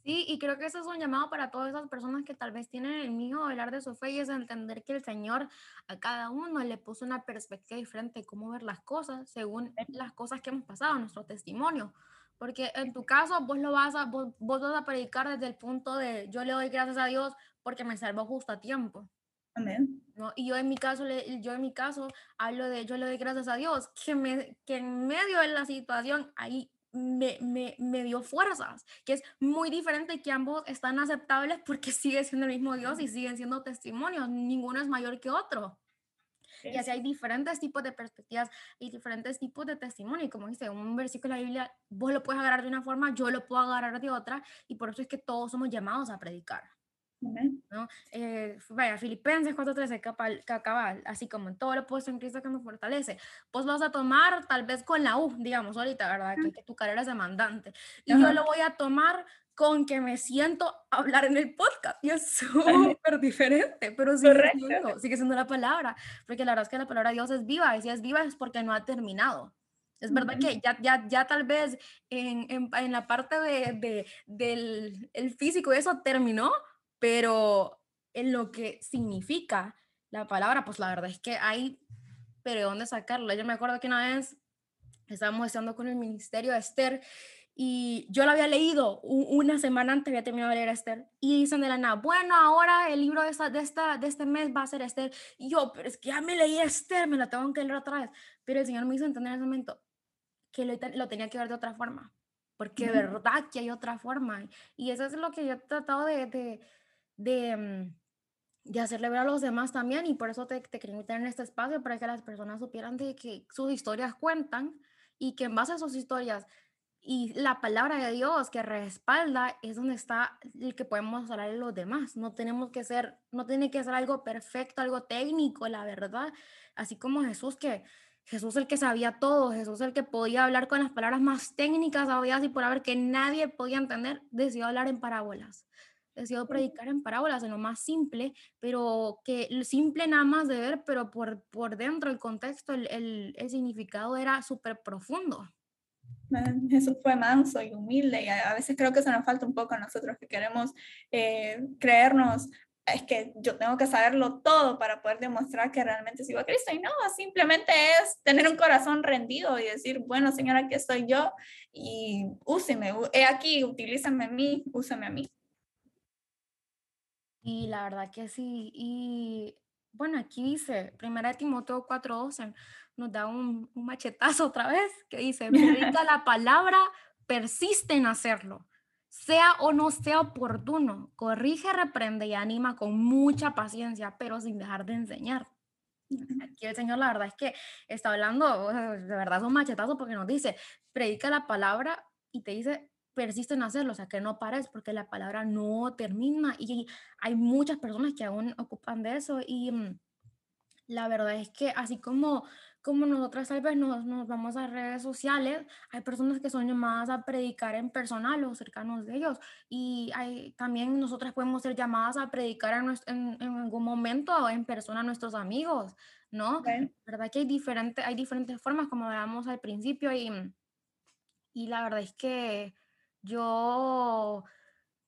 Sí, y creo que eso es un llamado para todas esas personas que tal vez tienen el miedo de hablar de su fe y es entender que el Señor a cada uno le puso una perspectiva diferente de cómo ver las cosas según las cosas que hemos pasado, nuestro testimonio. Porque en tu caso vos lo vas a, vos, vas a predicar desde el punto de yo le doy gracias a Dios porque me salvó justo a tiempo. Amén. ¿no? Y yo en mi caso, yo en mi caso hablo de yo le doy gracias a Dios que, me, que en medio de la situación ahí me, me, me, dio fuerzas, que es muy diferente que ambos están aceptables porque sigue siendo el mismo Dios y siguen siendo testimonios, ninguno es mayor que otro. Y así hay diferentes tipos de perspectivas y diferentes tipos de testimonio. Y como dice, un versículo de la Biblia, vos lo puedes agarrar de una forma, yo lo puedo agarrar de otra, y por eso es que todos somos llamados a predicar. ¿No? Eh, vaya, Filipenses 4.13, cabal, así como en todo lo puesto en Cristo que me fortalece. Pues vas a tomar tal vez con la U, digamos, ahorita, ¿verdad? Que, tu carrera es demandante. Y yo lo voy a tomar con que me siento a hablar en el podcast. Y es súper diferente, pero sigue siendo, sigue siendo la palabra. Porque la verdad es que la palabra de Dios es viva. Y si es viva es porque no ha terminado. Es verdad que ya, ya, ya tal vez en, en, en la parte de, de, del el físico eso terminó, pero en lo que significa la palabra, pues la verdad es que hay, pero ¿de dónde sacarla? Yo me acuerdo que una vez estábamos estando con el ministerio de Esther y yo la había leído una semana antes, había terminado de leer a Esther, y dicen de la nada, bueno, ahora el libro de, esta, de, esta, de este mes va a ser Esther, y yo, pero es que ya me leí a Esther, me la tengo que leer otra vez, pero el Señor me hizo entender en ese momento que lo, lo tenía que ver de otra forma, porque de verdad que hay otra forma, y eso es lo que yo he tratado de, de de, mm, de hacerle ver a los demás también y por eso te, te quería en este espacio para que las personas supieran de que sus historias cuentan y que en base a sus historias y la palabra de Dios que respalda es donde está el que podemos hablar de los demás. No tenemos que ser, no tiene que ser algo perfecto, algo técnico, la verdad. Así como Jesús que Jesús el que sabía todo, Jesús el que podía hablar con las palabras más técnicas, había y por haber que nadie podía entender, decidió hablar en parábolas decidido predicar en parábolas, en lo más simple, pero que simple nada más de ver, pero por, por dentro el contexto, el, el, el significado era súper profundo. Jesús fue manso y humilde y a, veces creo que se nos falta un poco a nosotros que queremos eh, creernos, es que yo tengo que saberlo todo para poder demostrar que realmente sigo a Cristo y no, simplemente es tener un corazón rendido y decir, bueno Señor, aquí estoy yo y úseme, he aquí, utilízame a mí, úsame a mí. Y la verdad que sí. Y bueno, aquí dice, primera Timoteo 4.12, nos da un, un, machetazo otra vez, que dice, predica la palabra, persiste en hacerlo, sea o no sea oportuno, corrige, reprende y anima con mucha paciencia, pero sin dejar de enseñar. Aquí el Señor, la verdad es que está hablando, de verdad es un machetazo porque nos dice, predica la palabra y te dice, persiste en hacerlo, o sea, que no pares porque la palabra no termina y hay muchas personas que aún ocupan de eso y mm, la verdad es que así como como nosotras tal vez nos, nos, vamos a redes sociales, hay personas que son llamadas a predicar en persona a los cercanos de ellos y hay, también nosotras podemos ser llamadas a predicar en, en, en algún momento en persona a nuestros amigos, ¿no? ¿Verdad que hay, diferente, hay diferentes formas como hablábamos al principio y, y la verdad es que yo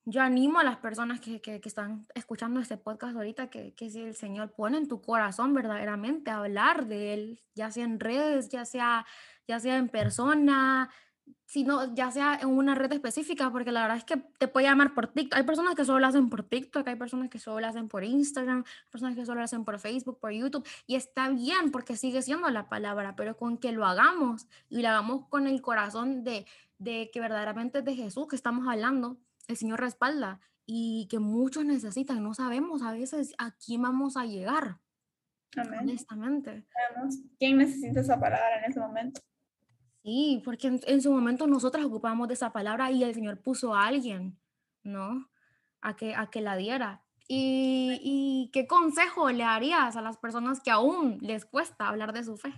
yo animo a las personas que, que, están escuchando este podcast ahorita que, que si el Señor pone en tu corazón verdaderamente hablar de Él, ya sea en redes, ya sea, ya sea en persona, sino ya sea en una red específica, porque la verdad es que te puede llamar por TikTok. Hay personas que solo lo hacen por TikTok, hay personas que solo lo hacen por Instagram, personas que solo lo hacen por Facebook, por YouTube, y está bien porque sigue siendo la palabra, pero con que lo hagamos y lo hagamos con el corazón de, de que verdaderamente es de Jesús que estamos hablando el Señor respalda y que muchos necesitan. No sabemos a veces a quién vamos a llegar. Amén. Honestamente. ¿Quién necesita esa palabra en ese momento? Sí, porque en, su momento nosotras ocupamos de esa palabra y el Señor puso a alguien, ¿no? A que, a que la diera. ¿Y, ¿Y qué consejo le harías a las personas que aún les cuesta hablar de su fe?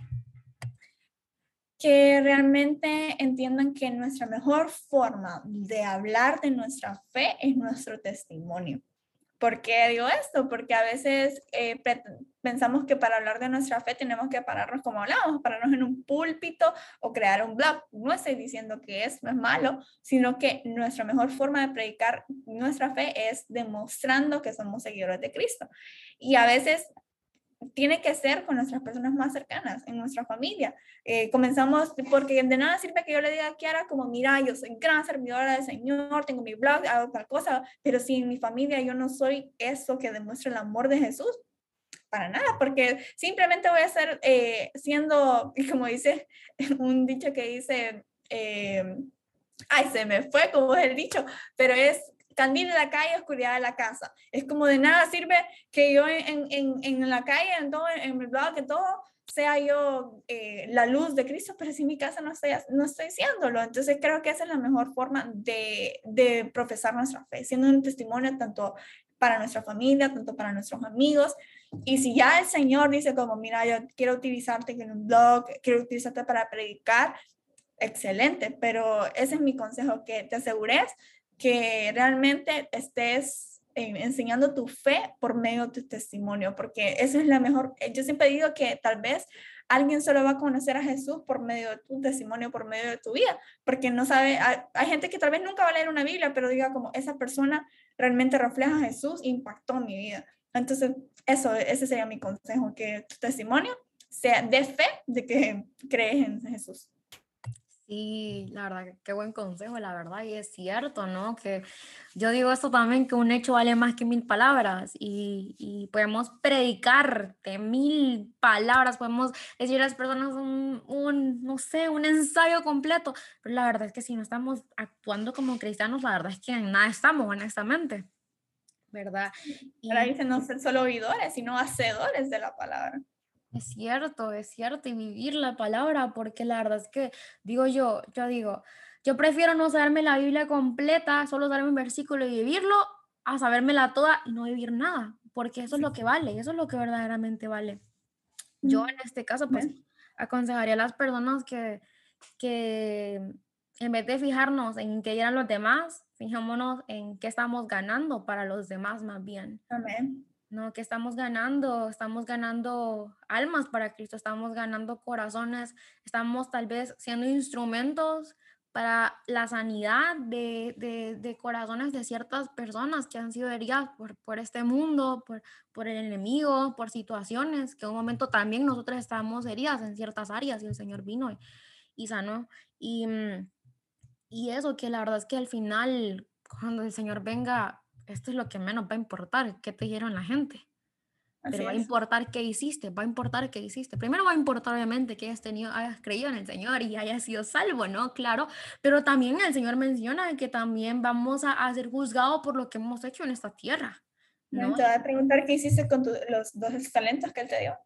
Que realmente entiendan que nuestra mejor forma de hablar de nuestra fe es nuestro testimonio. ¿Por qué digo esto? Porque a veces eh, pensamos que para hablar de nuestra fe tenemos que pararnos como hablamos, pararnos en un púlpito o crear un blog. No estoy diciendo que eso es malo, sino que nuestra mejor forma de predicar nuestra fe es demostrando que somos seguidores de Cristo. Y a veces tiene que ser con nuestras personas más cercanas, en nuestra familia. Eh, comenzamos, porque de nada sirve que yo le diga a Kiara como, mira, yo soy gran servidora del Señor, tengo mi blog, hago tal cosa, pero si en mi familia yo no soy eso que demuestra el amor de Jesús, para nada, porque simplemente voy a ser eh, siendo, como dice un dicho que dice, eh, ay, se me fue como es el dicho, pero es candil en la calle, oscuridad en la casa. Es como de nada sirve que yo en, en, en la calle, en, todo, en blog, que todo sea yo eh, la luz de Cristo, pero si mi casa no estoy, no estoy siéndolo. Entonces creo que esa es la mejor forma de, de profesar nuestra fe, siendo un testimonio tanto para nuestra familia, tanto para nuestros amigos. Y si ya el Señor dice como, mira, yo quiero utilizarte en un blog, quiero utilizarte para predicar, excelente, pero ese es mi consejo, que te asegures que realmente estés eh, enseñando tu fe por medio de tu testimonio, porque eso es la mejor, eh, yo siempre digo que tal vez alguien solo va a conocer a Jesús por medio de tu testimonio, por medio de tu vida, porque no sabe, hay, gente que tal vez nunca va a leer una Biblia, pero diga como esa persona realmente refleja a Jesús, impactó mi vida. Entonces, eso, ese sería mi consejo, que tu testimonio sea de fe de que crees en Jesús. Sí, la verdad, qué buen consejo, la verdad, y es cierto, ¿no? Que yo digo esto también, que un hecho vale más que mil palabras y, y podemos predicar de mil palabras, podemos decir a las personas un, un, no sé, un ensayo completo, pero la verdad es que si no estamos actuando como cristianos, la verdad es que en nada estamos, honestamente, ¿verdad? Y ahora dicen no ser solo oidores, sino hacedores de la palabra. Es cierto, es cierto, y vivir la palabra, porque la verdad es que, digo yo, yo digo, yo prefiero no saberme la Biblia completa, solo saberme un versículo y vivirlo, a sabérmela toda y no vivir nada, porque eso es lo que vale, eso es lo que verdaderamente vale. Yo en este caso, pues, aconsejaría a las personas que, que en vez de fijarnos en qué eran los demás, fijémonos en qué estamos ganando para los demás más bien. Amén. ¿No? Que estamos ganando, estamos ganando almas para Cristo, estamos ganando corazones, estamos tal vez siendo instrumentos para la sanidad de, de, corazones de ciertas personas que han sido heridas por, por este mundo, por, por, el enemigo, por situaciones que en un momento también nosotros estábamos heridas en ciertas áreas y el Señor vino y, y sanó. Y, mm, y eso que la verdad es que al final, cuando el Señor venga, esto es lo que menos va a importar, qué te dijeron la gente. Pero va a importar qué hiciste, va a importar qué hiciste. Primero va a importar obviamente que hayas, tenido, hayas creído en el Señor y hayas sido salvo, ¿no? Claro, pero también el Señor menciona que también vamos a, a ser juzgados por lo que hemos hecho en esta tierra. ¿no? Te voy a preguntar qué hiciste con los dos talentos que Él te dio.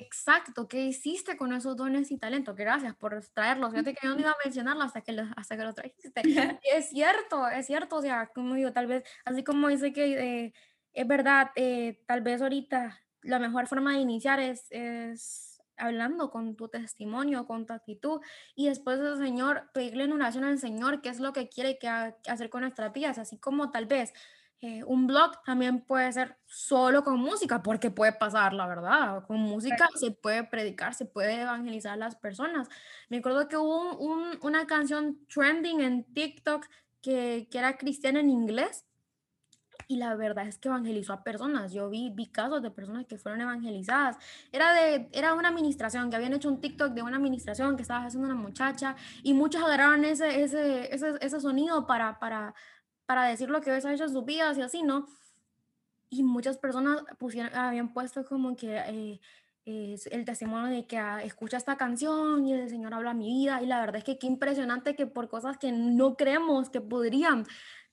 Exacto, ¿qué hiciste con esos dones y talentos? Gracias por traerlos. Fíjate que yo no iba a mencionarlo hasta que lo, hasta que lo trajiste. es cierto, es cierto, o sea, como digo, tal vez, así como dice que eh, es verdad, eh, tal vez ahorita la mejor forma de iniciar es, es hablando con tu testimonio, con tu actitud, y después del Señor, pedirle en oración al Señor qué es lo que quiere que hacer con nuestras vidas, así como tal vez eh, un blog también puede ser solo con música, porque puede pasar, la verdad. Con música se puede predicar, se puede evangelizar a las personas. Me acuerdo que hubo una canción trending en TikTok que, que, era cristiana en inglés. Y la verdad es que evangelizó a personas. Yo vi, vi casos de personas que fueron evangelizadas. Era, de, era una administración, que habían hecho un TikTok de una administración que estaba haciendo una muchacha y muchos agarraron ese, ese, ese, ese sonido para, para, para decir lo que a hecho en sus vidas y así, ¿no? Y muchas personas pusieron, habían puesto como que eh, el testimonio de que ah, escucha esta canción y el Señor habla mi vida. Y la verdad es que qué impresionante que por cosas que no creemos que podrían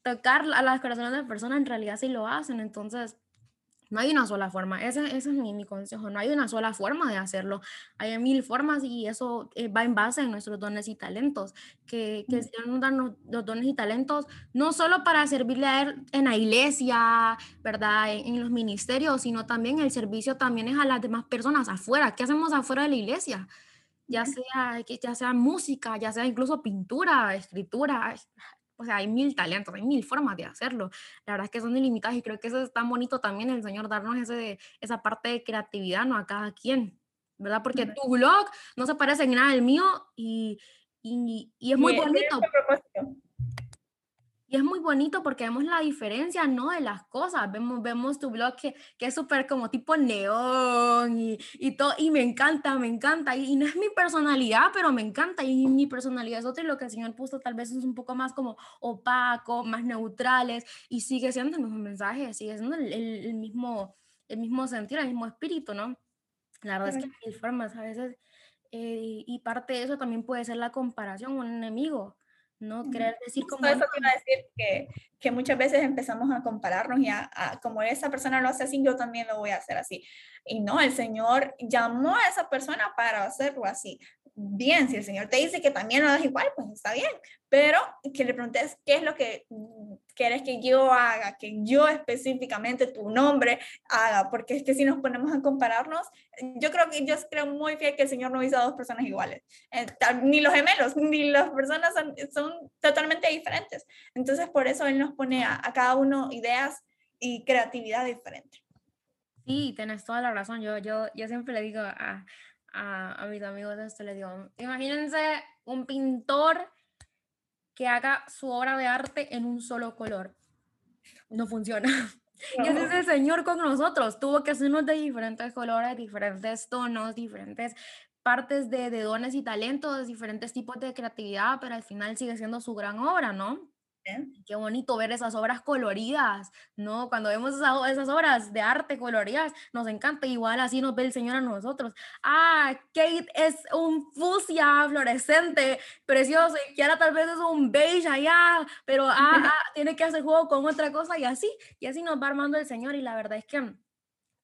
tocar a las corazones de personas, en realidad sí lo hacen. Entonces, no hay una sola forma, ese, ese es mi, mi, consejo, no hay una sola forma de hacerlo, hay mil formas y eso eh, va en base en nuestros dones y talentos, que, que Dios nos da los dones y talentos no solo para servirle a Él en la iglesia, ¿verdad? En, en, los ministerios, sino también el servicio también es a las demás personas afuera, ¿qué hacemos afuera de la iglesia? Ya sea, ya sea música, ya sea incluso pintura, escritura, o sea, hay mil talentos, hay mil formas de hacerlo. La verdad es que son ilimitadas y creo que eso es tan bonito también el Señor darnos ese, esa parte de creatividad, ¿no? A cada quien, ¿verdad? Porque tu blog no se parece en nada al mío y, y, y es muy bonito es muy bonito porque vemos la diferencia, ¿no? De las cosas. Vemos, vemos tu blog que, que es súper como tipo neón y, y, todo. Y me encanta, me encanta. Y, no es mi personalidad, pero me encanta. Y mi personalidad es otra. Y lo que el Señor puso tal vez es un poco más como opaco, más neutrales. Y sigue siendo el mismo mensaje, sigue siendo el, el, mismo, el mismo sentido, el mismo espíritu, ¿no? La verdad es que hay formas a veces. Eh, y parte de eso también puede ser la comparación, un enemigo no querer decir como... Eso te iba a decir que, que muchas veces empezamos a compararnos y a, como esa persona lo hace así, yo también lo voy a hacer así. Y no, el Señor llamó a esa persona para hacerlo así. Bien, si el Señor te dice que también lo hagas igual, pues está bien, pero que le preguntes qué es lo que quieres que yo haga, que yo específicamente tu nombre haga, porque es que si nos ponemos a compararnos, yo creo que yo creo muy fiel que el Señor no hizo a dos personas iguales, eh, ni los gemelos, ni las personas son, son, totalmente diferentes. Entonces por eso Él nos pone a, a cada uno ideas y creatividad diferente. Sí, tienes toda la razón. Yo, yo, yo siempre le digo a, a, mis amigos esto, le digo, imagínense un pintor que haga su obra de arte en un solo color. No funciona. Y ese es el Señor con nosotros. Tuvo que hacernos de diferentes colores, diferentes tonos, diferentes partes de, de dones y talentos, diferentes tipos de creatividad, pero al final sigue siendo su gran obra, ¿no? Qué bonito ver esas obras coloridas, ¿no? Cuando vemos esas, obras de arte coloridas, nos encanta, igual así nos ve el Señor a nosotros. Ah, Kate es un fucsia fluorescente, precioso, y ahora tal vez es un beige allá, pero ah, ah, tiene que hacer juego con otra cosa y así, y así nos va armando el Señor y la verdad es que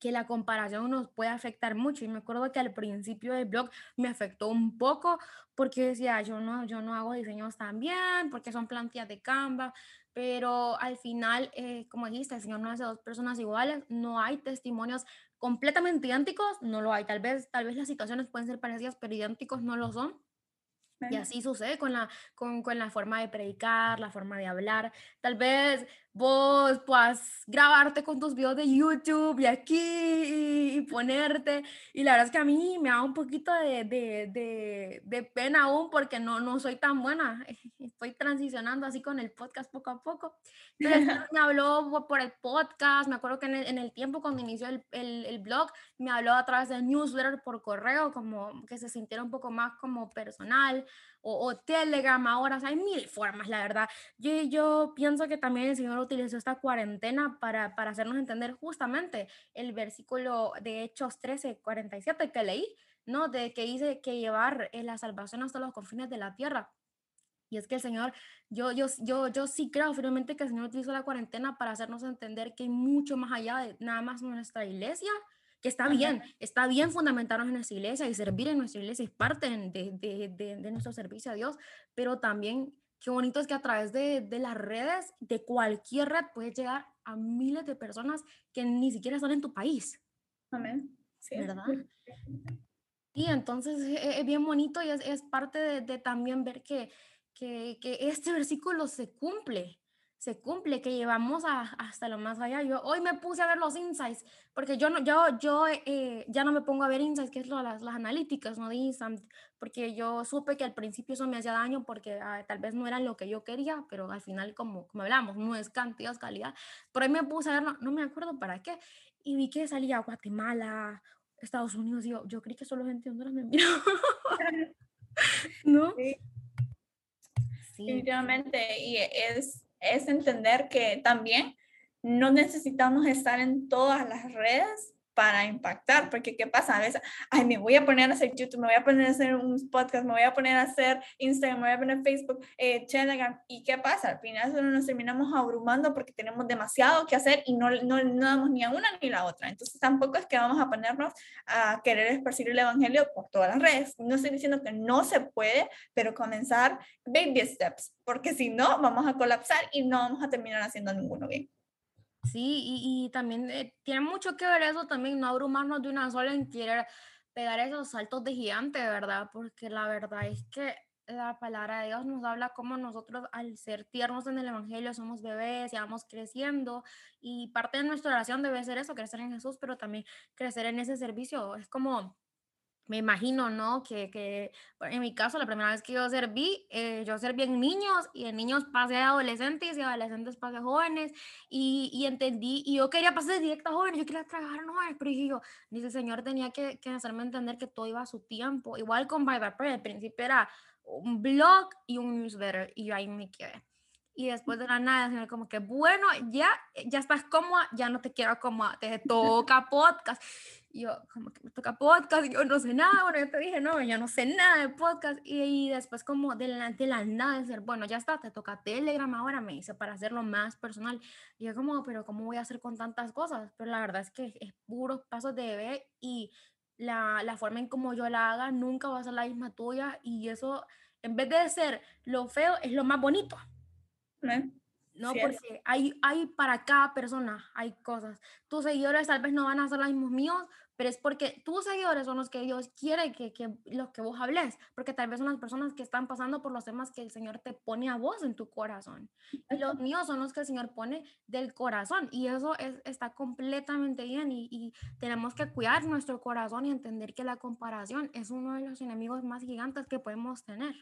que la comparación nos puede afectar mucho. Y me acuerdo que al principio del blog me afectó un poco porque decía, yo no, yo no hago diseños tan bien, porque son plantillas de Canva, pero al final, eh, como dijiste, el Señor no hace dos personas iguales, no hay testimonios completamente idénticos, no lo hay. Tal vez, tal vez las situaciones pueden ser parecidas, pero idénticos no lo son. Y así sucede con la, con, con, la forma de predicar, la forma de hablar. Tal vez vos puedas grabarte con tus videos de YouTube y aquí y, ponerte. Y la verdad es que a mí me da un poquito de, de, de, de, pena aún porque no, no soy tan buena. Estoy transicionando así con el podcast poco a poco. Entonces me habló por el podcast. Me acuerdo que en el, en el tiempo cuando inició el, el, el, blog me habló a través del newsletter por correo, como que se sintiera un poco más como personal o, Telegram ahora, hay mil formas, la verdad. Yo, yo pienso que también el Señor utilizó esta cuarentena para, para hacernos entender justamente el versículo de Hechos 13, 47 que leí, ¿no? De que dice que llevar eh, la salvación hasta los confines de la tierra. Y es que el Señor, yo, yo, yo, yo sí creo firmemente que el Señor utilizó la cuarentena para hacernos entender que hay mucho más allá de nada más nuestra iglesia, que está bien, está bien fundamentarnos en nuestra iglesia y servir en nuestra iglesia es parte de, de, de, de, nuestro servicio a Dios, pero también qué bonito es que a través de, las redes, de cualquier red, puedes llegar a miles de personas que ni siquiera están en tu país. Amén. Sí, ¿Verdad? Y entonces e, es, bien bonito y es, es parte de, de, también ver que, que, que este versículo se cumple se cumple, que llevamos a, hasta lo más allá. Yo hoy me puse a ver los insights, porque yo, no, yo, yo eh, ya no me pongo a ver insights, que es lo, las, las analíticas, ¿no? De porque yo supe que al principio eso me hacía daño porque ah, tal vez no era lo que yo quería, pero al final, como, como hablamos, no es cantidad, es calidad. Por ahí me puse a ver, no, no me acuerdo para qué, y vi que salía Guatemala, Estados Unidos, y yo, yo creí que solo gente de Honduras me miró. ¿No? Sí. sí. Definitivamente, y es es entender que también no necesitamos estar en todas las redes para impactar, porque ¿qué pasa? A veces, ay, me voy a poner a hacer YouTube, me voy a poner a hacer un podcast, me voy a poner a hacer Instagram, me voy a poner Facebook, eh, Telegram, ¿y qué pasa? Al final solo nos terminamos abrumando porque tenemos demasiado que hacer y no, no, no damos ni a una ni a la otra. Entonces tampoco es que vamos a ponernos a querer esparcir el Evangelio por todas las redes. No estoy diciendo que no se puede, pero comenzar baby steps, porque si no, vamos a colapsar y no vamos a terminar haciendo ninguno bien. Sí, y, y también eh, tiene mucho que ver eso también, no abrumarnos de una sola en querer pegar esos saltos de gigante, ¿verdad? Porque la verdad es que la palabra de Dios nos habla como nosotros al ser tiernos en el Evangelio somos bebés y vamos creciendo y parte de nuestra oración debe ser eso, crecer en Jesús, pero también crecer en ese servicio. Es como me imagino, ¿no? Que, que, en mi caso, la primera vez que yo serví, eh, yo serví en niños y en niños pasé a adolescentes y adolescentes pasé a jóvenes y, y entendí, y yo quería pasar directo a jóvenes, yo quería trabajar en jóvenes, pero dije yo, dice el Señor tenía que, que, hacerme entender que todo iba a su tiempo, igual con Bible Prayer, al principio era un blog y un newsletter y yo ahí me quedé. Y después de la nada, como que, bueno, ya, ya estás cómoda, ya no te quiero cómoda, te toca podcast yo como que me toca podcast, yo no sé nada, bueno, yo te dije, no, yo no sé nada de podcast, y, después como de la, de la nada de ser, bueno, ya está, te toca Telegram ahora, me dice, para hacerlo más personal, y yo como, pero ¿cómo voy a hacer con tantas cosas? Pero la verdad es que es puros pasos de bebé, y la, la forma en como yo la haga nunca va a ser la misma tuya, y eso, en vez de ser lo feo, es lo más bonito. No, porque hay, hay para cada persona, hay cosas. Tus seguidores tal vez no van a ser los mismos míos, pero es porque tus seguidores son los que Dios quiere que, que los que vos hables, porque tal vez son las personas que están pasando por los temas que el Señor te pone a vos en tu corazón. Y los míos son los que el Señor pone del corazón, y eso es, está completamente bien, y, y tenemos que cuidar nuestro corazón y entender que la comparación es uno de los enemigos más gigantes que podemos tener.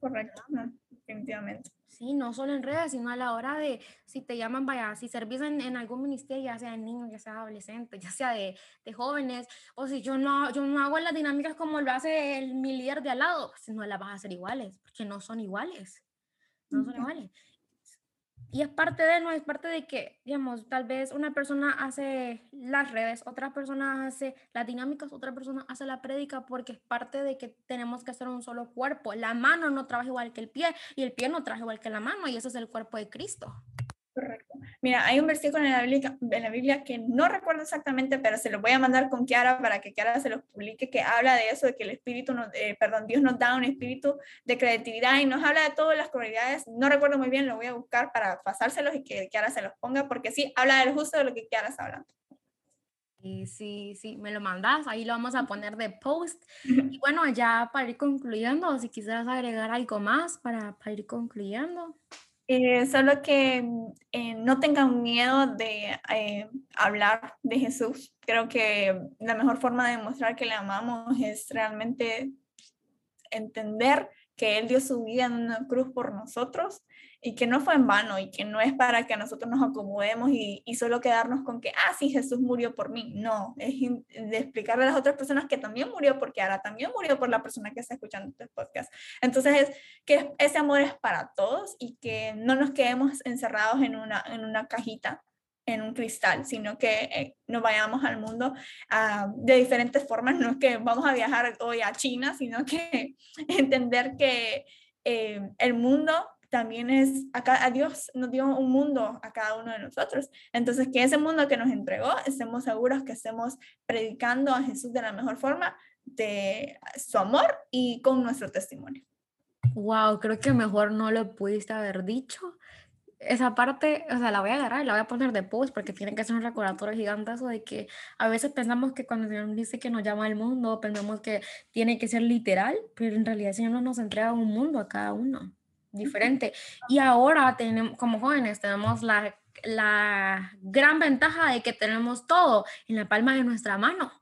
Correcto, definitivamente. Sí, no solo en redes, sino a la hora de, si te llaman, vaya, si servís en, en algún ministerio, ya sea de niños, ya sea de adolescentes, ya sea de, de, jóvenes, o si yo no, yo no hago las dinámicas como lo hace el, mi líder de al lado, pues no las vas a hacer iguales, porque no son iguales, no son iguales y es parte de, no es parte de que, digamos, tal vez una persona hace las redes, otra persona hace las dinámicas, otra persona hace la prédica, porque es parte de que tenemos que hacer un solo cuerpo. La mano no trabaja igual que el pie y el pie no trabaja igual que la mano y ese es el cuerpo de Cristo. Correcto. Mira, hay un versículo en la, Biblia, en la Biblia que no recuerdo exactamente, pero se lo voy a mandar con Kiara para que Kiara se lo publique, que habla de eso, de que el Espíritu, nos, eh, perdón, Dios nos da un espíritu de creatividad y nos habla de todas las cualidades. No recuerdo muy bien, lo voy a buscar para pasárselos y que Kiara se los ponga, porque sí, habla del justo de lo que Kiara está hablando. Sí, sí, sí, me lo mandas, ahí lo vamos a poner de post. Y bueno, ya para ir concluyendo, si quisieras agregar algo más para, para ir concluyendo. Eh, solo que eh, no tengan miedo de eh, hablar de Jesús. Creo que la mejor forma de demostrar que le amamos es realmente entender que Él dio su vida en una cruz por nosotros y que no fue en vano y que no es para que nosotros nos acomodemos y, y solo quedarnos con que, ah, sí, Jesús murió por mí. No, es de explicarle a las otras personas que también murió porque ahora también murió por la persona que está escuchando este podcast. Entonces, es que ese amor es para todos y que no nos quedemos encerrados en una, en una cajita en un cristal, sino que eh, nos vayamos al mundo uh, de diferentes formas, no es que vamos a viajar hoy a China, sino que entender que eh, el mundo también es, a Dios nos dio un mundo a cada uno de nosotros. Entonces, que ese mundo que nos entregó, estemos seguros que estemos predicando a Jesús de la mejor forma, de su amor y con nuestro testimonio. Wow, creo que mejor no lo pudiste haber dicho. esa parte, o sea, la voy a agarrar y la voy a poner de post porque tiene que ser un recordatorio gigante eso de que a veces pensamos que cuando el Señor dice que nos llama al mundo, pensamos que tiene que ser literal, pero en realidad el Señor nos entrega un mundo a cada uno diferente. Y ahora tenemos, como jóvenes, tenemos la, la gran ventaja de que tenemos todo en la palma de nuestra mano.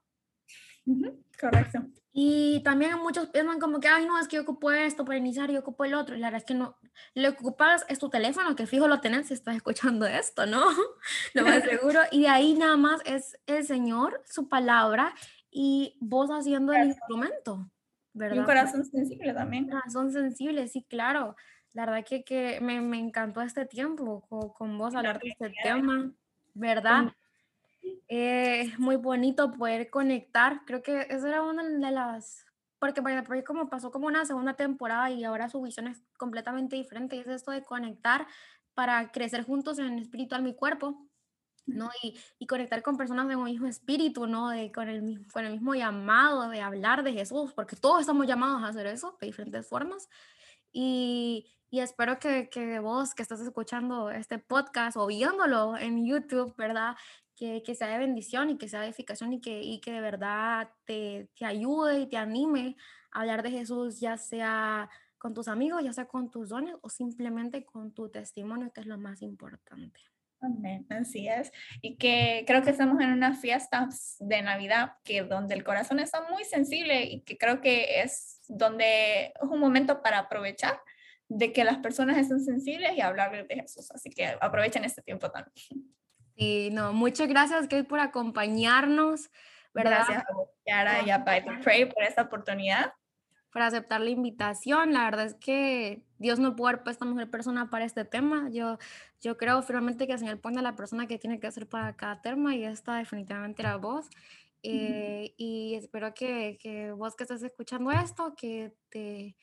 Correcto. Y también muchos piensan como que, ay, no, es que yo ocupo esto para iniciar, yo ocupo el otro. Y la verdad es que no, lo que ocupas es tu teléfono, que fijo lo tenés si estás escuchando esto, ¿no? Lo más seguro. Y de ahí nada más es el Señor, su palabra y vos haciendo el instrumento, ¿verdad? Y un corazón sensible también. Un corazón sensible, sí, claro. La verdad que, que me, me encantó este tiempo con, con vos hablar de este tema, ¿verdad? Es muy bonito poder conectar. Creo que esa era una de las... Porque para el como pasó como una segunda temporada y ahora su visión es completamente diferente. Y es esto de conectar para crecer juntos en espiritual mi cuerpo. ¿no? Y, y, conectar con personas de un mismo espíritu, ¿no? De, con, el, con el mismo llamado de hablar de Jesús, porque todos estamos llamados a hacer eso de diferentes formas. Y, y espero que, que, vos que estás escuchando este podcast o viéndolo en YouTube, ¿verdad? que, que, sea de bendición y que sea de edificación y que, y que de verdad te, te ayude y te anime a hablar de Jesús, ya sea con tus amigos, ya sea con tus dones o simplemente con tu testimonio, que es lo más importante. Amén, así es. Y que creo que estamos en una fiesta de Navidad que donde el corazón está muy sensible y que creo que es donde es un momento para aprovechar de que las personas estén sensibles y hablarles de Jesús. Así que aprovechen este tiempo también. Y no, muchas gracias, Kate, por acompañarnos. ¿verdad? Gracias a y a Pray por esta oportunidad. Por aceptar la invitación. La verdad es que Dios no puede haber puesto a mejor persona para este tema. Yo, yo creo firmemente que el Señor pone a la persona que tiene que hacer para cada tema y esta definitivamente era vos. Eh, y espero que, que vos que estás escuchando esto, que te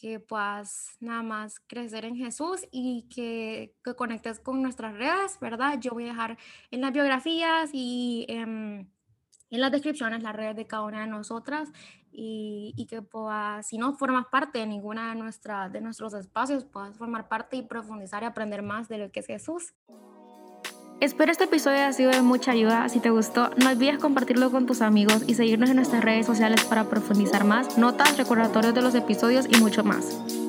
que puedas nada más crecer en Jesús y que, que, conectes con nuestras redes, ¿verdad? Yo voy a dejar en las biografías y en, en las descripciones las redes de cada una de nosotras y, que puedas, si no formas parte de ninguna de, nuestra, de nuestros espacios, puedas formar parte y profundizar y aprender más de lo que es Jesús. Espero este episodio haya sido de mucha ayuda. Si te gustó, no olvides compartirlo con tus amigos y seguirnos en nuestras redes sociales para profundizar más, notas, recordatorios de los episodios y mucho más.